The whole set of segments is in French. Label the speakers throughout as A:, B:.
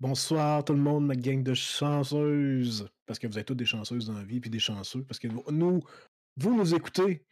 A: Bonsoir tout le monde, ma gang de chanceuses. Parce que vous êtes toutes des chanceuses dans la vie, puis des chanceux. Parce que nous, vous nous écoutez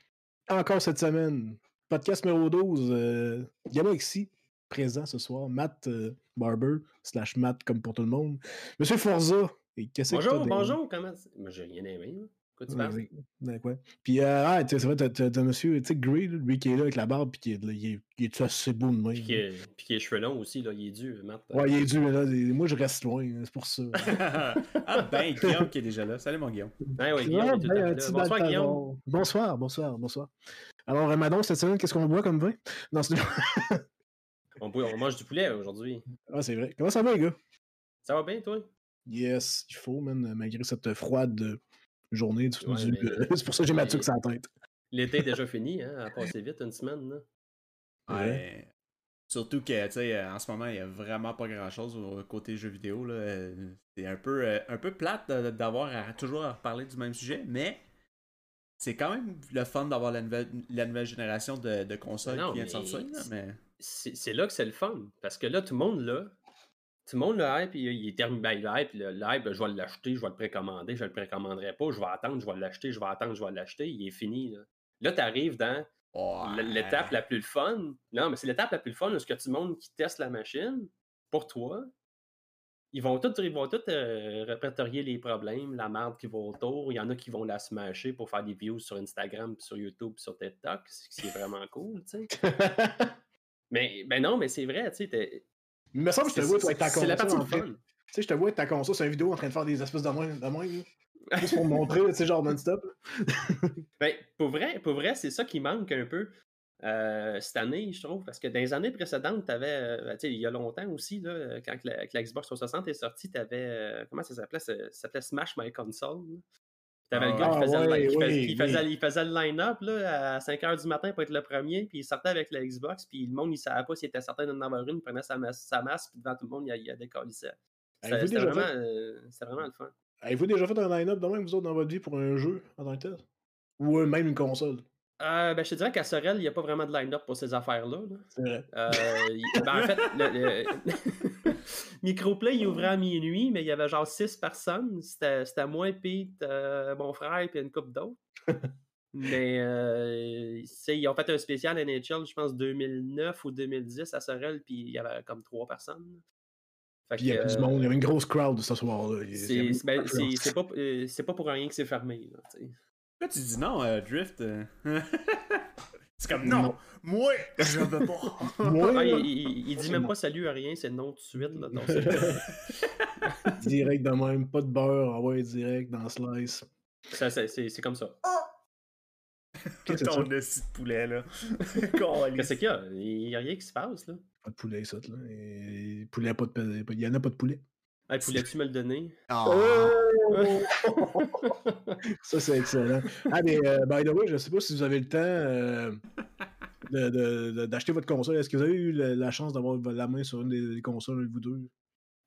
A: encore cette semaine. Podcast numéro 12. Euh, il y en a ici, présent ce soir. Matt euh, Barber, slash Matt comme pour tout le monde. Monsieur Forza.
B: Et qu'est-ce bonjour, que bonjour, comment Moi, j'ai rien aimé. Quoi tu parles?
A: Ben? Puis, euh, ah, c'est vrai, t'as, monsieur, tu sais, lui qui est là avec la barbe, puis qui est, là, il, est, il est assez beau de même.
B: Puis qui est, puis qui est cheveux longs aussi, là, il est dû, Matt.
A: Ouais, il est dû, mais là, moi, je reste loin, c'est pour ça.
C: ah, ben, Guillaume qui est déjà là. Salut, mon Guillaume.
B: Ah, ouais, Guillaume, ben, là. Bonsoir, Guillaume.
A: Bonsoir, bonsoir, bonsoir. Alors, euh, Madon, cette semaine, qu'est-ce qu'on boit comme vin? Non, c'est...
B: on, on mange du poulet aujourd'hui.
A: Ah, c'est vrai. Comment ça va, les gars?
B: Ça va bien, toi?
A: Yes, il faut, man, malgré cette froide journée. Du, c'est pour ça que j'ai ma tuque sur la tête.
B: L'été est déjà fini, hein, à passer vite une semaine. Là.
C: Ouais. Surtout que, tu sais, en ce moment, il n'y a vraiment pas grand-chose au côté jeux vidéo. Là. C'est un peu, euh, un peu plate d'avoir toujours à reparler du même sujet, mais c'est quand même le fun d'avoir la nouvelle, la nouvelle génération de, de consoles qui vient de sortir. mais...
B: C'est là que c'est le fun, parce que là, tout le monde, là, tout le monde, le hype, il, est terminé. Ben, le hype, le, hype, je vais l'acheter, je vais le précommander, je ne le précommanderai pas, je vais attendre, je vais l'acheter, je vais attendre, je vais l'acheter, il est fini. Là, là tu arrives dans l'étape la plus fun. Non, mais c'est l'étape la plus fun, parce que tout le monde qui teste la machine, pour toi, ils vont tous ils vont euh, répertorier les problèmes, la merde qui va autour. Il y en a qui vont la smasher pour faire des views sur Instagram, sur YouTube, sur TikTok, ce qui est vraiment cool, tu sais. mais ben non, mais c'est vrai, tu sais,
A: il me semble que je te vois avec ta console.
B: C'est la partie fun.
A: Tu sais, je te vois avec ta console sur une vidéo en train de faire des espèces de mains, de juste pour montrer, tu sais, genre non-stop.
B: ben, pour vrai, pour vrai c'est ça qui manque un peu. Euh, cette année, je trouve, parce que dans les années précédentes, tu avais, euh, tu sais, il y a longtemps aussi, là, quand la, Xbox 360 est sortie, tu avais, euh, comment ça s'appelait? Ça s'appelait Smash My Console. T'avais le gars qui, faisait, le line-up à 5 h du matin pour être le premier, puis il sortait avec la Xbox, puis le monde, il savait pas s'il était certain d'en avoir une, il prenait sa, masse, sa masse puis devant tout le monde, il, a décalissé. C'était vraiment, euh, vraiment le fun.
A: Avez-vous déjà fait un line-up de même, vous autres, dans votre vie, pour un jeu en tant que tel? Ou euh, même une console?
B: Euh, ben, je te dirais qu'à Sorel, il n'y a pas vraiment de line-up pour ces affaires-là.
A: C'est vrai.
B: Euh, ben, en fait, le, Microplay, il ouvrait à minuit, mais il y avait genre six personnes. C'était moi, Pete, euh, mon frère, et une couple d'autres. mais euh, ils ont fait un spécial NHL, je pense, 2009 ou 2010 à Sorel, puis il y avait comme trois personnes.
A: Fait il y avait du monde, il y avait une grosse crowd ce soir-là.
B: Ben, c'est pas, pas, pour rien que c'est fermé. Là,
C: pourquoi tu dis non, euh, Drift? C'est comme non, moi, je veux pas.
B: moi, ah, il, dit même pas salut à rien, c'est non tout de suite. Là,
A: direct de même, pas de beurre, envoyé direct dans Slice.
B: Ça, c'est comme ça.
C: Qu'est-ce que ton de poulet, là.
B: Qu'est-ce qu'il y a? Il n'y a rien qui se passe, là.
A: Pas de poulet, ça, là. Et... Poulet, pas de... Il y en a pas de poulet.
B: Ah, poulet-tu me le donner?
A: Oh! ça, c'est excellent. Ah, mais euh, by the way, je ne sais pas si vous avez le temps euh, d'acheter votre console. Est-ce que vous avez eu la, chance d'avoir la main sur une des, consoles, vous deux?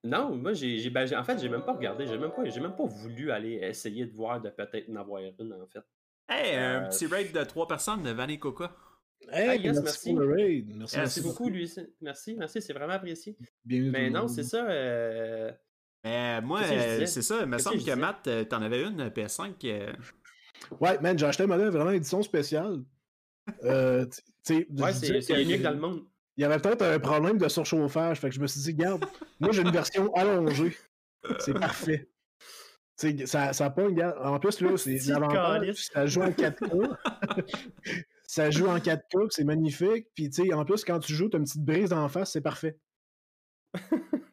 B: Non, moi, j'ai, ben, en fait, j'ai même pas regardé. J'ai même pas, même pas voulu aller essayer de voir de peut-être en avoir une, en fait.
C: Hey, un euh, petit raid de trois personnes de Vanny Coca.
A: Hey, merci, merci. Pour le raid.
B: Merci, merci beaucoup, lui. Merci, merci, c'est vraiment apprécié. Bienvenue Mais non, c'est ça.
C: Mais moi, euh, c'est ça. Il me semble que Matt, euh, t'en avais une PS5. Euh.
A: Ouais, man, j'ai acheté un modèle vraiment édition spéciale.
B: ouais, c'est unique dans le monde.
A: Il y avait peut-être un problème de surchauffage. Fait que je me suis dit, regarde, moi j'ai une version allongée. C'est parfait. ça, ça pas une En plus, là, c'est. Ça joue en 4K. ça joue en 4K, c'est magnifique. Puis, tu sais, en plus, quand tu joues, t'as une petite brise en face, c'est parfait.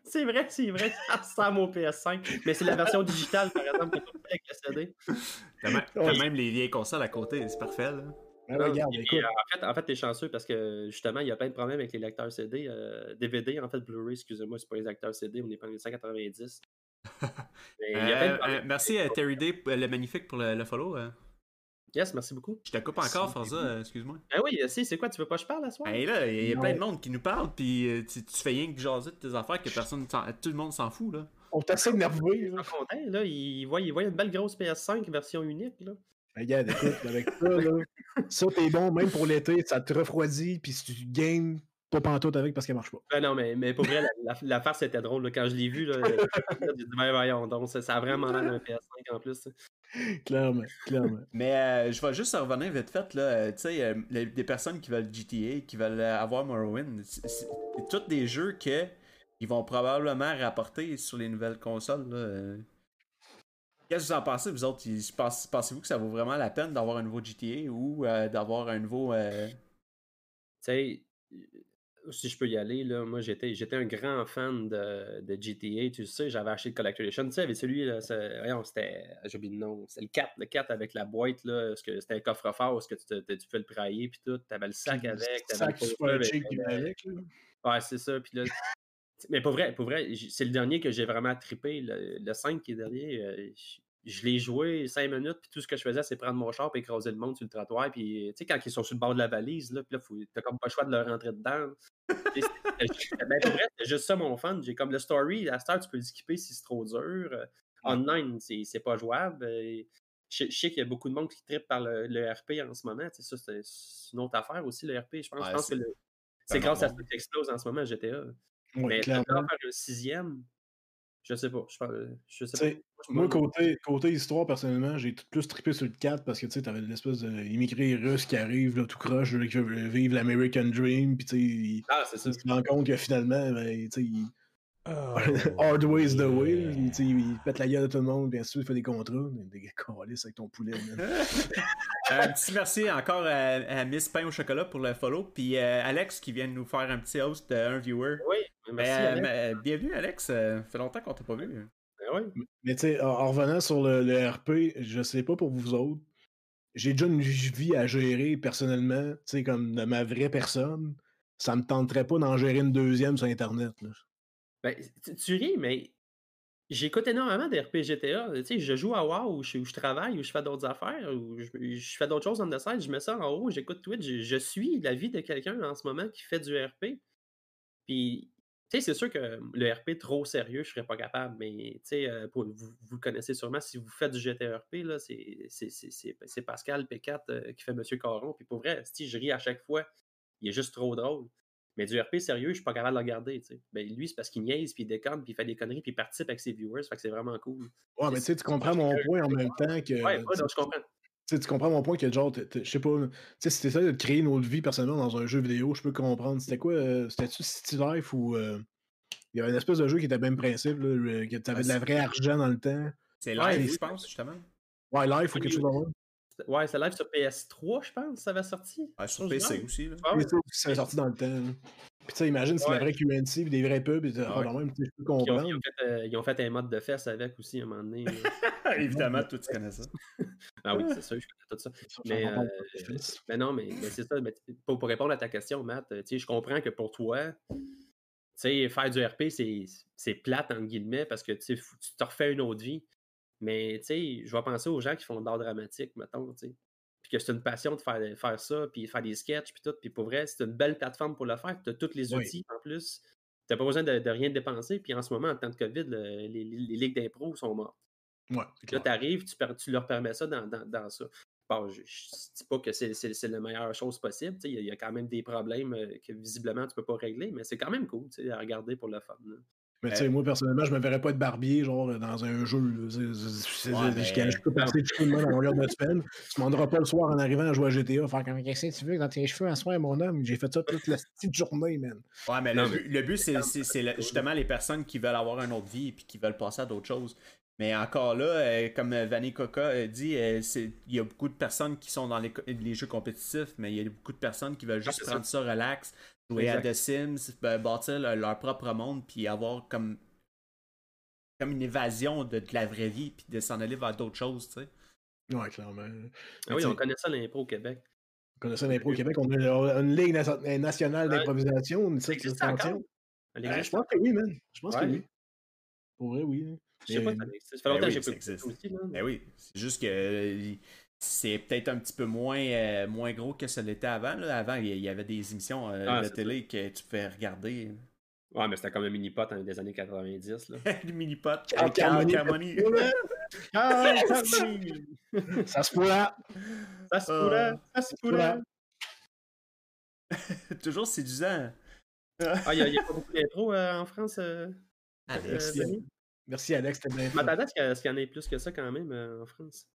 B: C'est vrai, c'est vrai, ça ressemble au PS5. Mais c'est la version digitale, par exemple, qui est avec la CD.
C: T'as même, les vieilles consoles à côté, c'est parfait, là.
A: Ah, regarde,
B: euh, en fait, en fait t'es chanceux parce que justement, il y a plein de problèmes avec les lecteurs CD. DVD, euh, en fait, Blu-ray, excusez-moi, c'est pas les lecteurs CD, on est pas en 1990.
C: euh, merci à Terry Day, le magnifique, pour le, follow. Hein.
B: Yes, merci beaucoup.
C: Je te coupe encore, Forza, euh, excuse-moi.
B: Ah oui, si, c'est quoi, tu veux pas que je parle à soir?
C: Ben là, il y a plein de monde qui nous parle, puis euh, tu, fais rien que jaser de tes affaires que personne, tout le monde s'en fout, là.
A: On t'essaie de nerveux,
B: là. content, là. Il voit, il voit une belle grosse PS5 version unique, là.
A: Ben, regarde, écoute, avec ça, là, ça, t'es bon, même pour l'été, ça te refroidit, puis si tu games pas pantoute avec parce qu'elle marche pas.
B: Ben non, mais, mais pour vrai, la, la, la farce était drôle. là. Quand je l'ai vu, là, j'ai dit, ben voyons donc, ça, ça a vraiment l'air d'un PS5 en plus.
A: Clairement, clairement.
C: Mais euh, je vais juste revenir vite fait, là. euh, tu sais, euh, les- des personnes qui veulent GTA, qui veulent euh, avoir Morrowind, c'est tous des jeux que ils vont probablement rapporter sur les nouvelles consoles, là. euh. Qu'est-ce que vous en pensez, vous autres? Pensez-vous que ça vaut vraiment la peine d'avoir un nouveau GTA ou euh, d'avoir un nouveau. euh,
B: Tu sais, si je peux y aller, là, moi j'étais j'étais un grand fan de, de GTA, tu sais, j'avais acheté le Collector Edition, tu sais, avec celui, là, c'était, j'ai oublié le nom, c'est le 4, le 4 avec la boîte, là, parce que c'était un coffre-fort, parce que tu, te- tu pouvais le prailler, puis tout, t'avais le sac
A: Puis
B: avec, t'avais
A: sac
B: le
A: super
B: avec, euh,
A: avec. là.
B: Ouais, c'est ça. Puis là, mais pour vrai, pour vrai, c'est le dernier que j'ai vraiment trippé. Le, le 5 qui est dernier, euh, je, l'ai joué 5 minutes, puis tout ce que je faisais, c'est prendre mon char et écraser le monde sur le trottoir. Puis, tu sais, quand ils sont sur le bord de la valise, là, puis là, t'as comme pas le choix de leur rentrer dedans. Ben, pour vrai, c'est juste ça mon fun. J'ai comme le story, à cette heure, tu peux le skipper si c'est trop dur. Euh, Online, c'est c'est pas jouable. Euh, Je, je sais qu'il y a beaucoup de monde qui trippe par le, le RP en ce moment. Tu sais, ça, c'est une autre affaire aussi, le RP. Je pense,
C: Ouais,
B: je pense que
C: c'est-
B: grâce à ça
C: hormone.
B: qu'il explose en ce moment, GTA.
A: Ouais,
B: Mais faire un sixième, je sais pas. Je, je sais pas.
A: Moi, côté, côté histoire, personnellement, j'ai plus trippé sur le 4 parce que tu sais, t'avais l'espèce d'immigrés russes qui arrivent, là, tout croche, là, qui veulent vivre l'American Dream, puis tu sais,
B: Ah, c'est ça.
A: ils se rendent compte que finalement, ben, tu sais, ils-
C: Oh,
A: hard ways the way, sais, ils pètent la gueule de tout le monde, bien sûr, ils font des contrats, des avec ton poulet,
C: un petit merci encore à, à Miss Pain au chocolat pour le follow. Puis euh, Alex qui vient de nous faire un petit host d'un viewer.
B: Oui, merci.
C: Mais, euh,
B: Alex.
C: mais, bienvenue Alex, ça fait longtemps qu'on t'a pas vu.
B: Ben oui.
A: Mais tu sais, en, en revenant sur le, le RP, je sais pas pour vous autres, j'ai déjà une vie à gérer personnellement, tu sais, comme de ma vraie personne. Ça me tenterait pas d'en gérer une deuxième sur Internet. Là.
B: Ben, tu, tu ris, mais j'écoute énormément des RPGTA. Tu sais, je joue à WoW où je, où je travaille, où je fais d'autres affaires, où je, je fais d'autres choses the side, je mets ça en haut, j'écoute Twitch, je, je suis la vie de quelqu'un en ce moment qui fait du RP. Puis, tu sais, c'est sûr que le RP trop sérieux, je serais pas capable, mais tu sais, euh, pour- vous, vous le connaissez sûrement, si vous faites du GTRP, là, c'est c'est Pascal P4 euh, qui fait Monsieur Caron. Puis pour vrai, si je ris à chaque fois, il est juste trop drôle. Mais du RP sérieux, je suis pas capable de le regarder. Ben, lui, c'est parce qu'il niaise, puis il déconne, puis il fait des conneries, puis il participe avec ses viewers. Fait que c'est vraiment cool.
A: Ouais, mais tu sais, tu comprends mon point en même temps que.
B: Ouais, ouais, donc je comprends.
A: Tu sais, tu comprends mon point que, genre, je sais pas, tu sais, si t'essaies de créer une autre vie personnellement dans un jeu vidéo, je peux comprendre. C'était quoi euh, C'était-tu City Life ou. euh, il y avait une espèce de jeu qui était le même principe, là, euh, que t'avais de la vraie argent dans le temps?
C: C'est
B: Ouais,
C: live,
B: oui.
C: je pense, justement.
A: Ouais, Life ou quelque chose comme ça.
B: Ouais, c'est live sur PS3, je pense, ça avait sorti.
C: Ouais, sur PC aussi. Là.
B: Ah ouais.
A: Et ça, C'est sorti dans le temps. là. Puis tu sais, imagine
B: Ouais.
A: la vraie QNC, puis des vrais pubs, et
C: Ah
A: ah,
C: ouais.
A: quand même, je peux
B: Puis Ils ont,
A: comprendre.
B: ils ont fait, euh, ils ont fait un mode de fesses avec aussi à un moment donné.
C: Évidemment, toi, tu connais ça.
B: ah oui, c'est sûr, je connais tout ça. Mais, euh,
A: fils.
B: Mais non, mais, mais c'est ça. mais pour, pour répondre à ta question, Matt, tu sais, je comprends que pour toi, tu sais, faire du RP, c'est c'est plate, entre guillemets, parce que tu te refais une autre vie. Mais tu sais, je vais penser aux gens qui font de l'art dramatique, mettons, tu sais. Puis que c'est une passion de faire, faire ça, puis faire des sketchs, puis tout. Puis pour vrai, c'est une belle plateforme pour le faire. Tu as tous les
A: Oui.
B: outils en plus. Tu n'as pas besoin de, de rien dépenser. Puis en ce moment, en temps de COVID, le- les, les- ligues d'impro sont mortes.
A: Ouais,
B: Là,
A: clair.
B: tu arrives, tu, leur permets ça dans, dans- dans ça. Bon, je ne dis pas que c'est la meilleure chose possible. Il y, a- il y a quand même des problèmes euh, que visiblement tu peux pas régler, mais c'est quand même cool à regarder pour le fun. là.
A: Mais tu sais, moi, personnellement, je me verrais pas être barbier, genre, dans un jeu. je- peux passer tout le monde à longueur de semaine. Tu m'en pas le soir en arrivant à jouer à GTA, faire comme qu'est-ce que tu veux dans tes cheveux à soir, mon homme? J'ai fait ça toute la petite journée, man.
C: Ouais, mais
B: Non,
C: le, but, c'est c'est- c'est le- justement les personnes qui veulent avoir une autre vie et qui veulent passer à d'autres choses. Mais encore là, euh, comme euh, Vanny Coca euh, dit, euh, il y a beaucoup de personnes qui sont dans les, les jeux compétitifs, mais il y a beaucoup de personnes qui veulent juste
B: Ah, c'est
C: prendre ça relax, jouer à. The Sims, ben, bâtir leur, leur propre monde, puis avoir comme, comme une évasion de, de la vraie vie, puis de s'en aller vers d'autres choses, tu sais.
A: Ouais, clairement.
B: Ah oui, on connaît ça l'impro au Québec.
A: On connaissait l'impro au Québec, on a une ligue nation- nationale d'improvisation, une
B: Ça? Elle
A: Euh, je pense que oui, man. Je pense que oui. Pour vrai, oui. hein.
B: Je sais pas, ça existe. Ça fait longtemps
C: Ben
B: que
C: oui,
B: j'ai
C: ça
B: pas aussi. Là.
C: Ben oui, c'est juste que euh, c'est peut-être un petit peu moins, euh, moins gros que ça l'était avant. là. Avant, il y avait des émissions euh,
B: Ah,
C: de télé que tu pouvais regarder.
B: Ouais, mais c'était comme un mini-pot hein, des années 90. Là.
C: le mini-pot. Avec Carl
A: Carmoni.
B: Ah,
A: Ça se pourra.
B: Ça se
C: Ah.
B: pourrait, ça se pourrait.
C: Toujours séduisant.
B: Ah, il n'y a, pas beaucoup d'intro euh, en France, euh,
C: Alex.
B: euh, Denis?
A: Merci Alex, c'était bien
B: Je m'attendais à ce qu'il y- à ce qu'il y en ait plus que ça quand même euh, en France.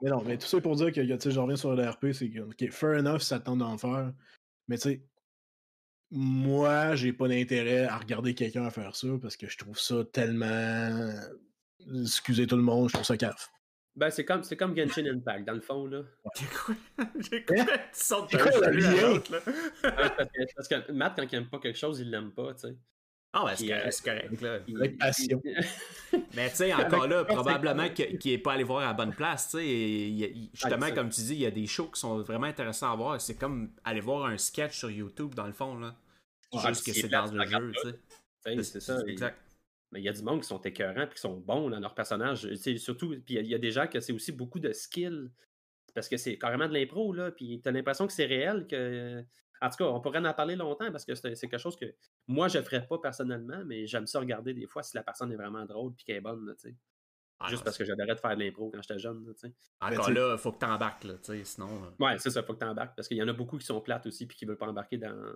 A: Mais non, mais tout ça pour dire que, tu sais, je reviens sur l'RP, c'est que, ok, fair enough ça te tente d'en faire, mais tu sais, moi, j'ai pas d'intérêt à regarder quelqu'un faire ça parce que je trouve ça tellement. Excusez tout le monde, je trouve ça caf.
B: Ben, c'est comme, c'est comme Genshin Impact, dans le fond, là.
C: J'ai quoi? J'ai quoi? Tu
A: le
B: parce, que, parce que Matt, quand il aime pas quelque chose, il l'aime pas, tu sais.
C: Ah, ouais, c'est correct,
B: euh,
C: là.
B: Il-
A: Avec passion.
C: Mais tu sais, encore là, probablement qu'il n'est pas allé voir à la bonne place. tu sais, et justement, comme tu dis, il y a des shows qui sont vraiment intéressants à voir. C'est comme aller voir un sketch sur YouTube, dans le fond. Là. Juste que
B: c'est
C: dans le jeu.
B: c'est ça.
C: Exact.
B: Mais il y a du monde qui sont écœurants puis qui sont bons dans leur personnage. Tu sais, surtout, puis il y a- il y, a des gens que c'est aussi beaucoup de skill. Parce que c'est carrément de l'impro, là. Puis t'as l'impression que c'est réel. que En tout cas, on pourrait en parler longtemps parce que c'est quelque chose que moi, je ferais pas personnellement, mais j'aime ça regarder des fois si la personne est vraiment drôle puis qu'elle est bonne, là, tu.
C: Ah,
B: Juste
C: non,
B: parce que j'adorais de faire de l'impro quand j'étais jeune, là, tu.
C: Encore
A: tu-
C: là, il faut que tu embarques. Là, tu sinon. euh,
B: Ouais, c'est ça, faut que t'embarques. Parce qu'il y en a beaucoup qui sont plates aussi puis qui veulent pas embarquer dans,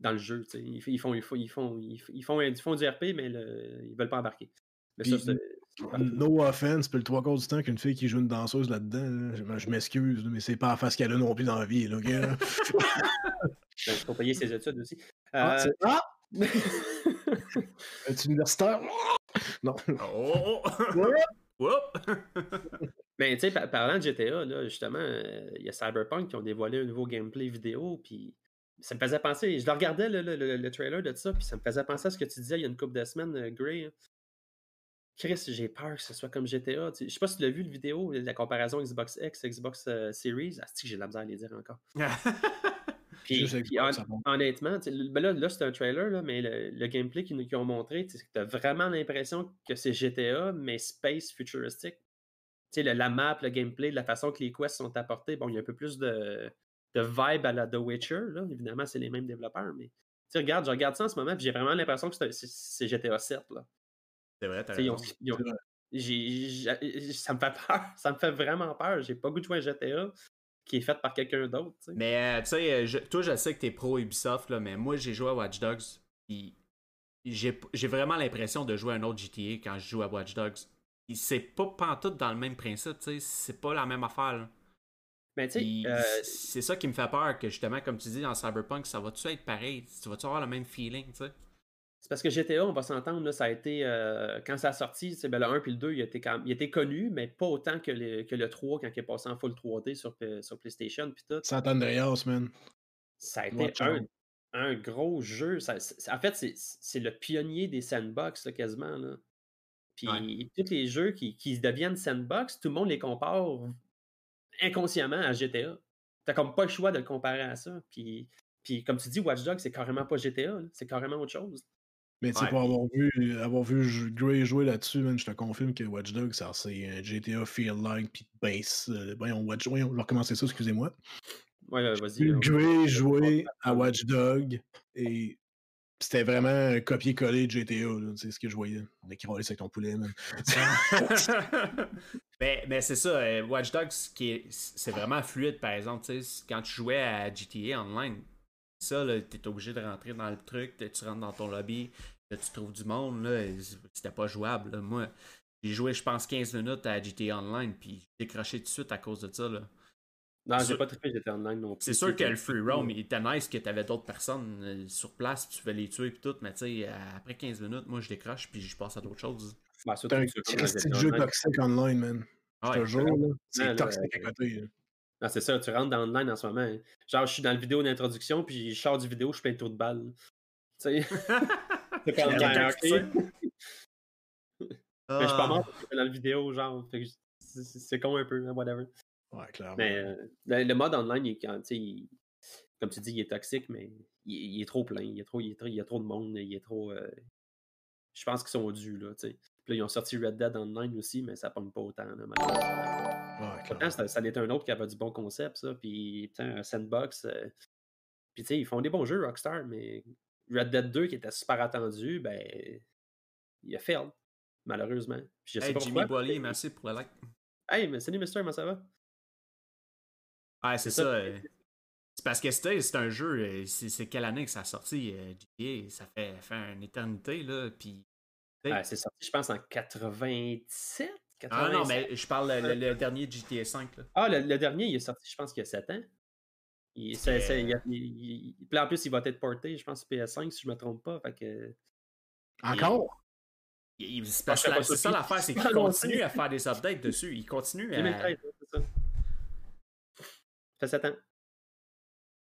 B: dans le jeu. tu. Ils, font, ils, font, ils, font, ils, f- ils font, ils font du RP, mais le- ils veulent pas embarquer. Mais ça,
A: No offense, puis le trois quarts du temps qu'une fille qui joue une danseuse là-dedans, là, je, m'excuse, mais c'est pas la face qu'elle a non plus dans la vie, là, gars.
B: Ben, faut payer ses études aussi.
A: Ah,
B: Euh,
A: ah! Universitaire? Non.
C: Oh!
A: Ouais.
C: Oups!
B: Ben, tu sais, par- parlant de GTA, là, justement, euh, il y a Cyberpunk qui ont dévoilé un nouveau gameplay vidéo, puis ça me faisait penser, je le regardais, le, le- le- le trailer de ça, puis ça me faisait penser à ce que tu disais il y a une couple de semaines, euh, Gray. hein. Chris, j'ai peur que ce soit comme GTA. tu sais. Je sais pas si tu l'as vu, le vidéo, la comparaison Xbox X, Xbox euh, Series. Ah, que j'ai de la misère à les dire encore? Puis, hon- honnêtement, tu sais, le- ben là, là c'est un trailer, là, mais le, le gameplay qu'ils nous qu'ils ont montré, tu as vraiment l'impression que c'est GTA, mais space futuristique. Tu sais, le- la map, le gameplay, la façon que les quests sont apportés, bon, il y a un peu plus de, de vibe à la The Witcher, là. Évidemment, c'est les mêmes développeurs, mais regarde, je regarde ça en ce moment, puis j'ai vraiment l'impression que c'est GTA 7, là.
C: C'est vrai, t'as
B: ils ont-
C: raison.
B: ils ont- ça me fait peur, ça me fait vraiment peur. J'ai pas goût de jouer à GTA qui est fait par quelqu'un d'autre.
C: Mais euh, tu sais, euh, toi, je sais que t'es pro Ubisoft, là, mais moi, j'ai joué à Watch Dogs. J'ai vraiment l'impression de jouer à un autre GTA quand je joue à Watch Dogs. C'est pas pantoute dans le même principe, tu sais. C'est pas la même affaire. là.
B: Mais tu euh,
C: C'est ça qui me fait peur, que justement, comme tu dis dans Cyberpunk, ça va-tu être pareil? Tu vas-tu avoir le même feeling, tu sais?
B: C'est parce que GTA, on va s'entendre, là, ça a été. euh, quand ça a sorti, c'est ben, le 1 puis le 2, il était, quand même- il était connu, mais pas autant que le, que le 3 quand il est passé en full 3D sur, P- sur PlayStation puis tout.
A: San Andreas, man.
B: Ça a été
A: Watch
B: un, gros jeu. Ça- c'est- en fait, c'est- c'est le pionnier des sandbox, là, quasiment. Là. Puis
C: Ouais.
B: tous les jeux qui, qui deviennent sandbox, tout le monde les compare inconsciemment à GTA. T'as comme pas le choix de le comparer à ça. Puis, puis comme tu dis, Watch Dogs, c'est carrément pas GTA, là, c'est carrément autre chose.
A: Mais tu sais,
C: Ouais,
A: pour avoir vu, avoir vu Gray jouer là-dessus, je te confirme que Watch Dogs, c'est un GTA Feel Like, puis base. Euh, voyons, Watch, vais recommencer ça, excusez-moi.
B: Ouais, ouais, vas-y.
A: Vu
B: là.
A: Gray jouer à Watch Dog, et c'était vraiment un copier-coller de GTA, c'est ce que je voyais. On est avec ton poulet, man.
C: mais mais c'est ça, euh, Watch Dogs, c'est vraiment fluide, par exemple. Quand tu jouais à GTA Online, ça, t'es obligé de rentrer dans le truc, tu rentres dans ton lobby, là, tu trouves du monde, là, c'était pas jouable. là. Moi, j'ai joué, je pense, 15 minutes à GTA Online, puis j'ai décroché tout de suite à cause de ça. Là.
B: Non, j'ai pas trippé GTA Online non plus.
C: C'est sûr que le free roam, il était nice que t'avais d'autres personnes euh, sur place, puis tu pouvais les tuer, puis tout, mais tu sais, après 15 minutes, moi, je décroche, puis je passe à d'autres choses.
B: Surtout
A: C'est un petit jeu toxique online, man. Je
C: Ouais.
A: te jure. C'est toxique à
B: euh,
A: côté. là.
B: Non, c'est ça, tu rentres dans online en ce moment. hein. Genre, je suis dans la vidéo d'introduction, puis je sors du vidéo, je fais un tour de balle. Tu sais, c'est comme,
C: Il y a quelqu'un
B: ok.
C: qui tire.
B: Mais je suis pas
C: Ah.
B: mort dans la vidéo, genre. c'est- con un peu, hein, whatever.
A: Ouais, clairement.
B: Mais euh, le, le mode online, il quand- il- comme tu dis, il est toxique, mais il, il est trop plein. Il, est trop, il, est trop- il y a trop de monde. Il est trop. euh, je pense qu'ils sont dus, là, tu sais. Puis là, ils ont sorti Red Dead Online aussi, mais ça pomme pas autant, là.
A: Ouais,
B: Pourtant, ça, ça est un autre qui avait du bon concept, ça. Puis, putain, un sandbox. euh, Puis, tu sais, ils font des bons jeux, Rockstar, mais Red Dead 2, qui était super attendu, ben, il a failed, malheureusement. Puis, je sais
C: Hey,
B: pas
C: Jimmy. Boilier, merci pour le like.
B: Hey, mais salut, Mister, comment ça va?
C: Ouais, c'est ça.
B: ça.
C: euh, C'est parce que c'était c'est un jeu, euh, c'est quelle année que ça a sorti, euh, GTA? Ça fait, fait une éternité, là, puis...
B: Ah, c'est sorti, je pense, en 97?
C: Ah non,
B: 87?
C: mais je parle le, le- dernier GTA V, là.
B: Ah, le, le dernier, il est sorti, je pense qu'il y a 7 ans. Il, il
C: Euh.
B: il- il- en plus, il va être porté, je pense, PS5, si je me trompe pas. Fait que...
A: Encore?
C: C'est
B: ça,
C: l'affaire, c'est qu'il continue à faire des updates dessus. Il continue à.
B: 2013, ouais, c'est ça. Ça fait 7 ans.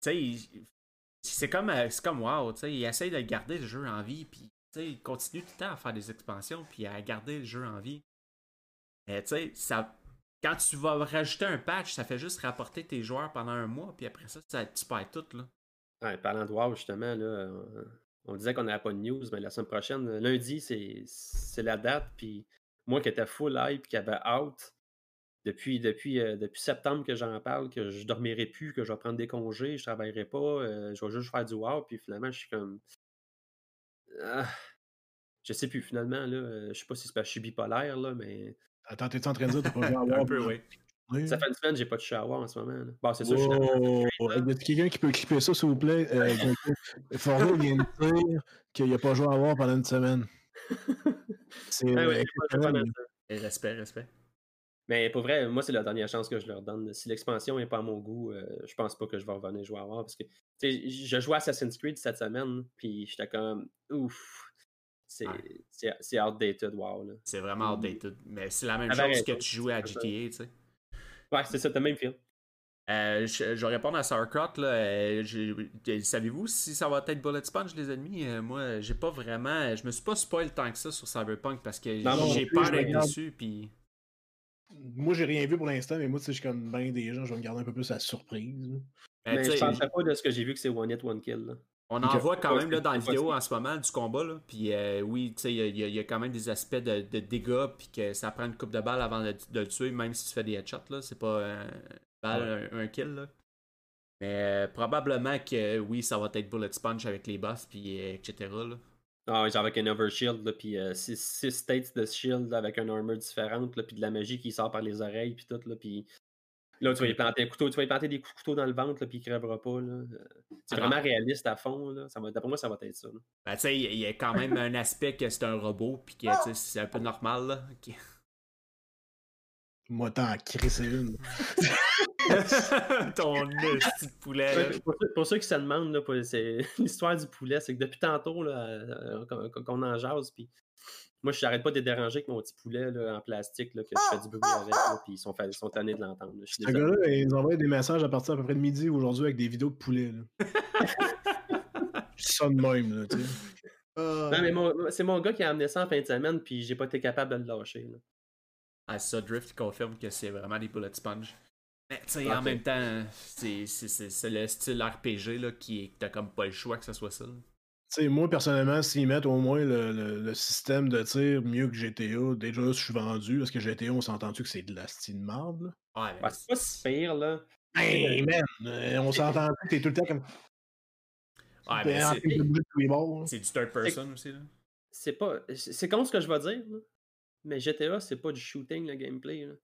C: Tu sais, c'est comme, euh, c'est comme wow, tu sais, il essaye de garder le jeu en vie, puis il continue tout le temps à faire des expansions, puis à garder le jeu en vie. Mais tu sais, ça, quand tu vas rajouter un patch, ça fait juste rapporter tes joueurs pendant un mois, puis après ça, ça tu perds tout, là.
B: Ouais, parlant de WoW, justement, là, on, disait qu'on n'avait pas de news, mais la semaine prochaine, lundi, c'est c'est la date. Puis moi qui étais full hype, qui avait out, depuis, depuis, euh, depuis septembre que j'en parle, que je dormirai plus, que je vais prendre des congés, je travaillerai pas, euh, je vais juste faire du WoW, puis finalement, je suis comme. Ah, je sais plus, finalement, là, euh, je sais pas si c'est parce que je suis bipolaire, là, mais
A: Attends, t'es en train de dire que t'as pas joué à
C: Un
A: War
C: peu, oui.
B: ça fait une semaine j'ai pas à WoW en ce moment. Là. Bon, c'est sûr, je suis dans
A: y a quelqu'un qui peut clipper ça, s'il vous plaît? Euh, vient de dire qu'il n'a pas joué à War pendant une semaine. C'est
B: Ah oui,
A: euh,
B: ça.
C: Respect, respect.
B: Mais pour vrai, moi, c'est la dernière chance que je leur donne. Si l'expansion n'est pas à mon goût, euh, je pense pas que je vais revenir jouer à War. Parce que tu sais, je jouais à Assassin's Creed cette semaine, puis j'étais comme ouf. C'est
C: Ouais.
B: outdated, wow.
C: C'est vraiment outdated. Mais c'est la même
B: Mm.
C: Chose que tu jouais à. GTA, tu sais.
B: Ouais, c'est ça, t'as le même feel.
C: Euh, je, je vais répondre à Sauerkraut. Là, euh, euh, Savez-vous si ça va être Bullet Sponge, les ennemis Euh, Moi, j'ai pas vraiment. Je me suis pas spoil tant que ça sur Cyberpunk parce que j'ai peur d'être déçu. Puis...
A: Moi, j'ai rien vu pour l'instant, mais moi, tu sais, je suis comme bien des gens, je vais me garder un peu plus à la surprise.
C: Ben,
B: Mais
C: tu
B: je
C: sais,
B: penserais pas de ce que j'ai vu que c'est One Hit, One Kill. là.
C: On en voit quand même là, dans la vidéo en ce moment du combat. Là, puis euh, oui, tu sais, il y, a- y quand même des aspects de, de dégâts. Puis que ça prend une coupe de balles avant de, de le tuer, même si tu fais des headshots. là C'est pas un, balle, un, un kill. Là. Mais euh, probablement que oui, ça va être Bullet Sponge avec les boss, puis euh, etc. Là.
B: Ah, genre avec un overshield, là, puis 6 states de shield avec une armor différente, là, puis de la magie qui sort par les oreilles, puis tout, là, puis là, tu vas y planter un couteau, tu vas y planter des coups de couteau dans le ventre, là, puis il crèvera pas. Euh, C'est
C: Ah
B: vraiment réaliste à fond, là. Ça va, d'après moi, ça va être ça.
C: Ben, tu sais, il y a- quand même un aspect que c'est un robot, puis que c'est un peu normal. Là. Ok.
A: Moi, t'en crisser une.
C: Ton petit poulet. là.
B: Pour, ceux- pour ceux qui se demandent, l'histoire du poulet, c'est que depuis tantôt, là, euh, qu'on qu'on en jase, puis moi, je n'arrête pas de les déranger avec mon petit poulet là, en plastique, là, que je fais du bruit avec, là, puis ils sont, ils sont tannés de l'entendre.
A: Ce gars-là, il nous envoie des messages à partir à peu près de midi aujourd'hui avec des vidéos de poulet. Là. ça de même, là, tu sais.
B: Non, mais mon- c'est mon gars qui a amené ça en fin de semaine, puis j'ai pas été capable de le lâcher. là.
C: Ah, ça, Drift confirme que c'est vraiment des bullet sponge. Mais tu sais, en même temps, c'est c'est- c'est- c'est le style RPG là, qui est. T'as comme pas le choix que ce soit ça. là.
A: Tu sais, moi, personnellement, s'ils mettent au moins le, le- le système de tir mieux que GTA, déjà, je suis vendu, parce que GTA, on s'entend-tu que c'est de la style marde, là?
C: Ouais, mais
B: Ouais, c'est pas si pire, là.
A: Hey, man! euh, on s'entend que t'es tout le temps comme...
C: ouais, mais c'est-
A: de bouger de tous les bords, là.
C: c'est du third person aussi. Là.
B: C'est pas. C'est con ce que je vais dire, là. Mais GTA, c'est pas du shooting, le gameplay. là.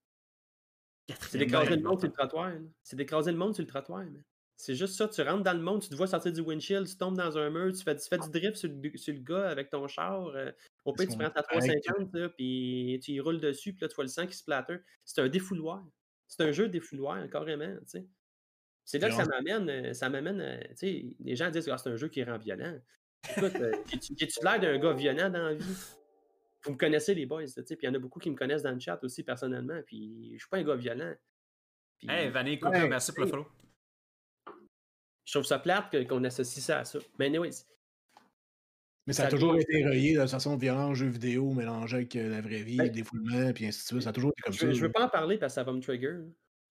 B: C'est d'écraser le monde sur le trottoir. là. C'est d'écraser le monde sur le trottoir. man. C'est juste ça. Tu rentres dans le monde, tu te vois sortir du windshield, tu tombes dans un mur, tu fais, tu fais du drift sur le, sur le gars avec ton char. euh, au pire, tu prends ta
A: paraît
B: 350, là, puis tu y roules dessus, puis là, tu vois le sang qui se platter. C'est un défouloir. C'est un jeu défouloir, carrément. tu sais. C'est là que ça m'amène. euh, Ça m'amène. euh, tu sais, les gens disent que c'est un jeu qui rend violent. Écoute, euh, j'ai-tu l'air d'un gars violent dans la vie? Vous me connaissez, les boys, tu sais, puis il y en a beaucoup qui me connaissent dans le chat aussi, personnellement, puis je suis pas un gars violent. Puis
C: Hey, Vanille
A: Ouais,
C: merci pour le follow.
B: Je trouve ça plate que- qu'on associe ça à ça. Mais anyways,
A: Mais ça a toujours été relié de façon violence, jeux vidéo, mélangé avec euh, la vraie vie,
B: Ben,
A: défoulement, puis ainsi de suite. Ça a toujours été comme
B: je,
A: ça.
B: je veux pas en parler parce que ça va me trigger.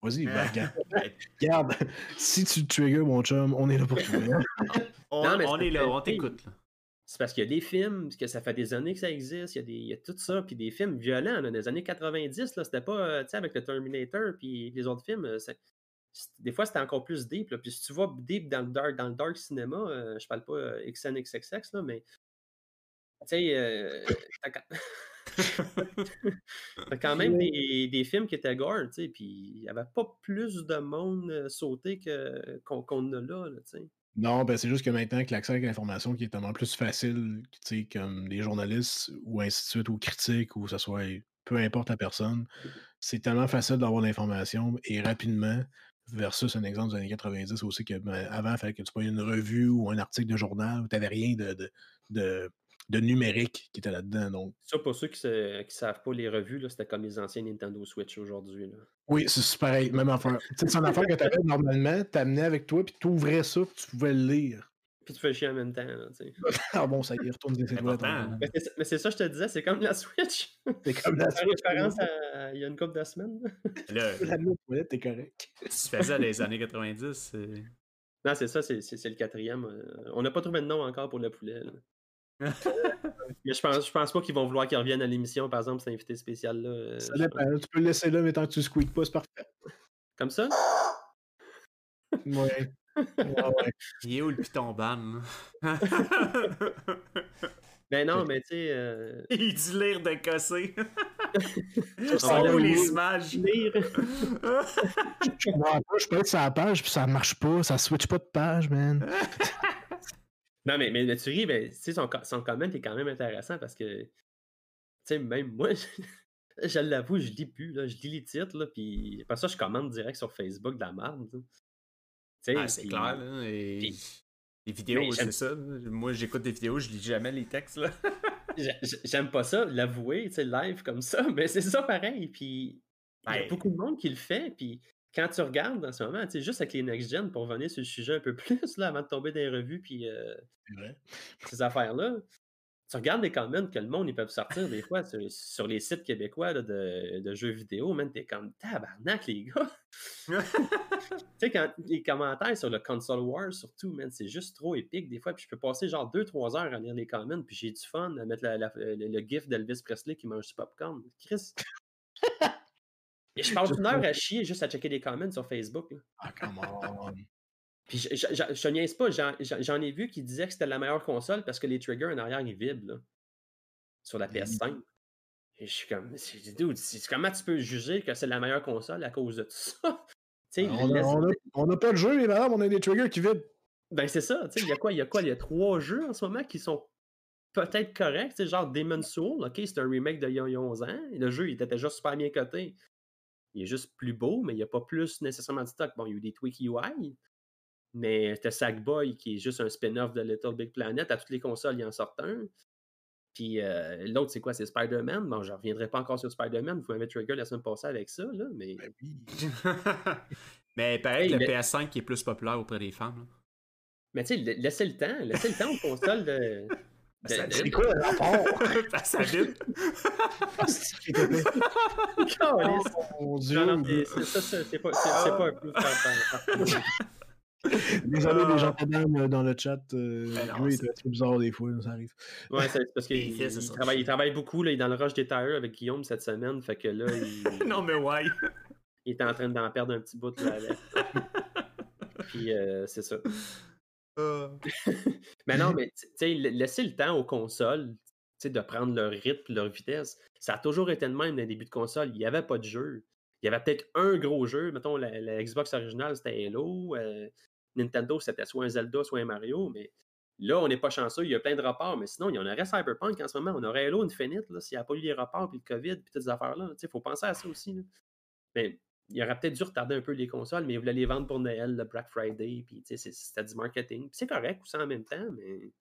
A: Vas-y, ben, regarde. regarde. Si tu te triggers, mon chum, on est là pour toi. hein.
C: On,
B: Non, mais
C: on est là, on t'écoute.
B: C'est parce qu'il y a des films, que ça fait des années que ça existe, il y a, des, il y a tout ça, puis des films violents, là, des années 90, là, c'était pas, euh, tu sais, avec le Terminator, puis les autres films, euh, des fois c'était encore plus deep, là, puis si tu vas deep dans le dark, dans le dark cinéma, euh, je parle pas euh, XNXXX, là, mais, tu sais, euh, t'as quand- même des, des films qui étaient gore, tu sais, puis il n'y avait pas plus de monde euh, sauté qu'on qu'on a là, là, tu sais.
A: Non, ben c'est juste que maintenant que l'accès à l'information qui est tellement plus facile, tu sais, comme les journalistes ou ainsi de suite, ou critiques, ou que ce soit peu importe la personne, c'est tellement facile d'avoir l'information et rapidement, versus un exemple des années 90 aussi, que ben, avant, il fallait que tu prennes une revue ou un article de journal où tu n'avais rien de, de, de, de numérique qui était là-dedans. Donc,
B: Ça, pour ceux qui ne savent pas les revues, c'était comme les anciens Nintendo Switch aujourd'hui.
A: oui, c'est pareil, même affaire. C'est une affaire que tu avais normalement, tu amenais avec toi, puis tu ouvrais ça, puis tu pouvais le lire.
B: Puis tu fais chier en même temps. là.
A: Ah bon, ça y retourne des étoiles.
B: Mais c'est- mais c'est ça, je te disais, c'est comme la Switch.
A: C'est comme la Switch,
B: référence à il y a une couple de semaines. Là,
A: la t'es correct.
C: tu faisais les années 90. c'est-
B: Non, c'est ça, c'est c'est- c'est le quatrième. euh, On n'a pas trouvé de nom encore pour le poulet. là. Mais je pense, je pense pas qu'ils vont vouloir qu'il revienne à l'émission, par exemple, cet invité spécial là. euh,
A: Ça dépend. Tu peux le laisser là, mais tant que tu squeaks pas, c'est parfait.
B: Comme ça?
A: Ouais. Ouais, ouais.
C: Il est où le piton ban?
B: Ben non, mais tu sais. euh,
C: Il dit lire de cosser.
B: on
C: C'est où les images?
B: lire.
A: Je comprends pas, je peux être sur la page, puis ça marche pas, ça switch pas de page, man.
B: Non, mais, mais, mais tu ris, ben, tu sais, son, son comment est quand même intéressant parce que, tu sais, même moi, je, je l'avoue, je lis plus, là, je lis les titres, là, puis après ça, je commande direct sur Facebook de la merde.
C: Ah, c'est clair, là. Et... Les vidéos, c'est ça. Moi, j'écoute des vidéos, je lis jamais les textes, là.
B: J'ai- j'ai- J'aime pas ça, l'avouer, tu sais, live comme ça, mais c'est ça pareil. Puis il y a beaucoup de monde qui le fait. Puis quand tu regardes en ce moment, tu sais, juste avec les next-gen, pour revenir sur le sujet un peu plus, là, avant de tomber dans les revues, puis euh, ces affaires-là, tu regardes les comments que le monde, ils peuvent sortir des fois sur, sur les sites québécois là, de, de jeux vidéo, man, t'es comme tabarnak, les gars. tu sais, quand les commentaires sur le console war, surtout, man, c'est juste trop épique des fois. Puis je peux passer genre 2-3 heures à lire les comments, puis j'ai du fun à mettre la- la- le, le gif d'Elvis Presley qui mange du popcorn. Chris. Et je passe une heure à chier juste à checker les comments sur Facebook. là.
A: Ah, come on.
B: Puis je, je, je- niaise pas, j'en- ai vu qui disaient que c'était la meilleure console parce que les triggers en arrière ils vibrent là, sur la PS5. Et je suis comme, dude, comment tu peux juger que c'est la meilleure console à cause de tout ça? Sais,
A: on, a,
B: laisse-
A: on, a, on a pas de jeu, madame, on a des triggers qui vibrent.
B: Ben c'est ça, tu sais, il y a quoi? Il y a quoi? Il y a trois jeux en ce moment qui sont peut-être corrects, tu sais, genre Demon's Soul, ok, c'est un remake de il y a 11 ans. Le jeu, il était déjà super bien coté. Il est juste plus beau, mais il n'y a pas plus nécessairement de stock. Bon, il y a eu des tweaks UI, mais t'as Sackboy qui est juste un spin-off de Little Big Planet. À toutes les consoles, il en sort un. Puis euh, l'autre, c'est quoi? C'est Spider-Man? Bon, je reviendrai pas encore sur Spider-Man. Vous m'avez trigger la semaine passée avec ça, là, mais...
A: Ben oui.
C: Mais pareil,
B: Hey,
C: le
B: mais-
C: PS5 qui est plus populaire auprès des femmes. là.
B: Mais tu sais, la- laissez le temps. Laissez le temps aux consoles de... de-
C: Ça
B: de-
A: C'est quoi le rapport?
C: Ça vibre.
A: Ah, c'est. Mon Dieu.
B: Non, non, ça, c'est pas, c'est- c'est pas un par-
A: Désolé, les gens dans le chat. Euh,
C: Ben non,
A: Grey
C: c'est-
A: assez bizarre des fois, ça arrive.
B: Ouais, c'est parce qu'il
C: Il
B: il travaille, il travaille beaucoup. Là, il est dans le rush des avec Guillaume cette semaine. Fait que là, il,
C: non, mais ouais.
B: il est en train d'en perdre un petit bout là, avec. Puis euh, c'est ça.
C: Euh,
B: Mais non, mais tu sais, la- laisser le temps aux consoles tu sais, de prendre leur rythme, leur vitesse. Ça a toujours été de même dans les débuts de console. Il n'y avait pas de jeu. Il y avait peut-être un gros jeu. Mettons, la, la Xbox originale, c'était Halo. euh, Nintendo, c'était soit un Zelda, soit un Mario. Mais là, on n'est pas chanceux. Il y a plein de rapports. Mais sinon, il y en aurait Cyberpunk en ce moment. On aurait Halo Infinite, là, s'il n'y a pas eu les rapports, puis le COVID, puis toutes ces affaires-là. Il faut penser à ça aussi. là. Mais il aurait peut-être dû retarder un peu les consoles, mais ils voulaient les vendre pour Noël, le Black Friday, puis tu sais, c'est- c'était du marketing. C'est correct aussi en même temps, mais.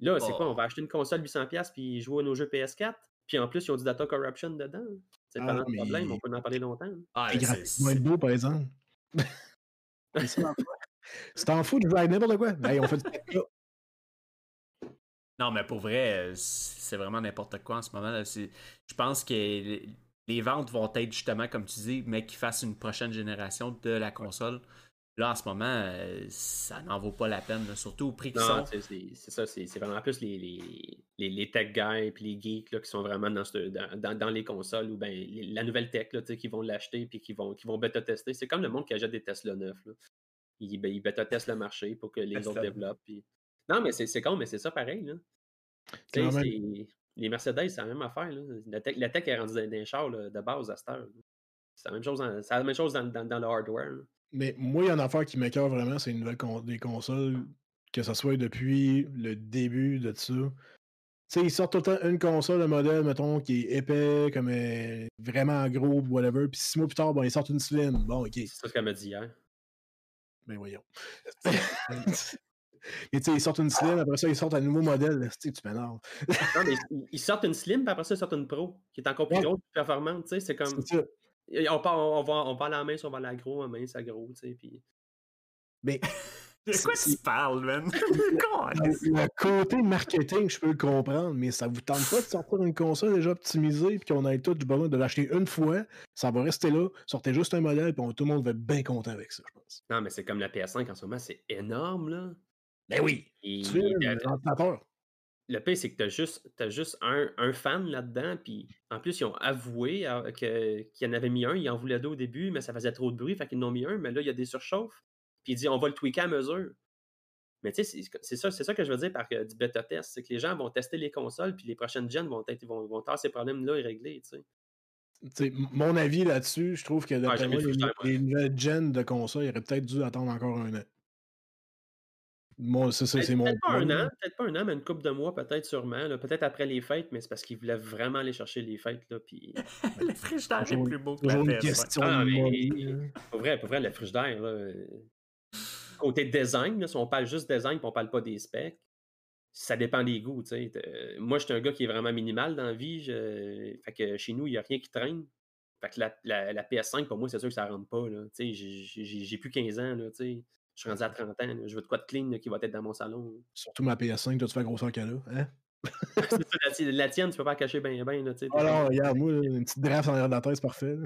B: Là, c'est
C: Oh.
B: quoi? On va acheter une console 800$ puis jouer à nos jeux PS4. Puis en plus, ils ont du data corruption dedans. C'est
A: Ah,
B: pas un
A: mais-
B: problème, on peut en parler longtemps.
C: Ah,
A: C'est
C: c'est-
A: graphiquement beau, par exemple. Tu t'en fous de jouer n'importe quoi? Hey, on fait du 4K.
C: Non, mais pour vrai, euh, c'est vraiment n'importe quoi en ce moment. Je pense que les- les ventes vont être justement, comme tu dis, mais qu'ils fassent une prochaine génération de la console. Là, en ce moment, euh, ça n'en vaut pas la peine, là, surtout au prix qu'ils
B: Non,
C: sont.
B: c'est ça, c'est vraiment plus les, les, les, les tech guys et les geeks là, qui sont vraiment dans, ce- dans, dans- les consoles ou ben, les- la nouvelle tech là, qui vont l'acheter puis qui vont, qui vont bêta-tester. C'est comme le monde qui achète des Tesla neufs. Là. Ils, ben, ils bêta-testent le marché pour que les autres développent. puis- Non, mais c'est c'est con, mais c'est ça pareil. Là.
A: Même.
B: les Mercedes, c'est la même affaire. Là. La, tech, la tech est rendue dans les chars là, de base à cette heure. C'est la même chose, dans, la même chose dans, dans, dans le hardware.
A: Mais moi, il y a une affaire qui m'écœure vraiment, c'est une nouvelle con- des consoles, que ce soit depuis le début de ça. Tu sais, ils sortent tout le temps une console, un modèle, mettons, qui est épais, comme euh, vraiment gros, whatever. Puis six mois plus tard, bon, ils sortent une slim. Bon, ok.
B: C'est ça ce qu'elle m'a dit hier.
A: Ben voyons. Et tu sais, ils sortent une slim, après ça, ils sortent un nouveau modèle. Tu sais, tu m'énerves?
B: Non, mais ils- sortent une Slim, puis après ça, ils sortent une Pro, qui est encore plus
A: Ouais.
B: grosse, plus performante. tu sais, C'est comme.
A: C'est
B: On, part, on, va, on va à la mince, on va à la gros, à mince, à gros. tu sais, Puis...
A: Mais
C: De quoi tu parles, man?
A: le, le côté marketing, je peux le comprendre, mais ça vous tente pas de sortir une console déjà optimisée, puis qu'on ait tout du besoin de l'acheter une fois, ça va rester là, sortez juste un modèle, puis tout le monde va être bien content avec ça, je pense.
B: Non, mais c'est comme la PS5 en ce moment, c'est énorme, là.
A: Ben oui,
B: Et
A: tu sais,
B: le-
A: le
B: pire, c'est que tu as juste, t'as juste un, un fan là-dedans, puis en plus, ils ont avoué euh, qu'il y en avait mis un, ils en voulaient deux au début, mais ça faisait trop de bruit, fait qu'ils en ont mis un, mais là, il y a des surchauffes, puis il dit on va le tweaker à mesure. Mais tu sais, c'est- ça, ça que je veux dire par euh, du bêta test, c'est que les gens vont tester les consoles, puis les prochaines gens vont, être, vont, vont ces problèmes-là et régler, tu sais.
A: Mon avis là-dessus, je trouve que d'après moi,
B: les
A: les, nouvelles gens de consoles, ils auraient peut-être dû attendre encore un an. Moi, c'est ça,
B: Peut-être
A: c'est mon
B: peut-être pas un an, peut-être pas un an, mais une couple de mois, peut-être sûrement. là, Peut-être après les fêtes, mais c'est parce qu'ils voulaient vraiment aller chercher les fêtes. Là, puis...
C: le frigidaire est plus beau que la
A: une
C: PS5.
A: question
B: Ah. Pour vrai, pour vrai, le frigidaire, là, euh, côté design, là, si on parle juste design et on parle pas des specs, ça dépend des goûts. tu sais. Euh, Moi, je suis un gars qui est vraiment minimal dans la vie. je- Fait que chez nous, il n'y a rien qui traîne. Fait que la, la- la PS5, pour moi, c'est sûr que ça rentre pas. là. Tu sais, J'ai j'ai- j'ai plus 15 ans. Là, tu sais. Je suis rendu à 30 ans. Je veux de quoi de clean qui va être dans mon salon.
A: Surtout ma PS5, toi, tu fais grosseur qu'elle a. Hein?
B: La, ti- la tienne, tu peux pas la cacher bien, bien. Là, tu sais, t'es
A: Alors, regarde, moi, une petite draft en arrière de la tête, c'est parfait.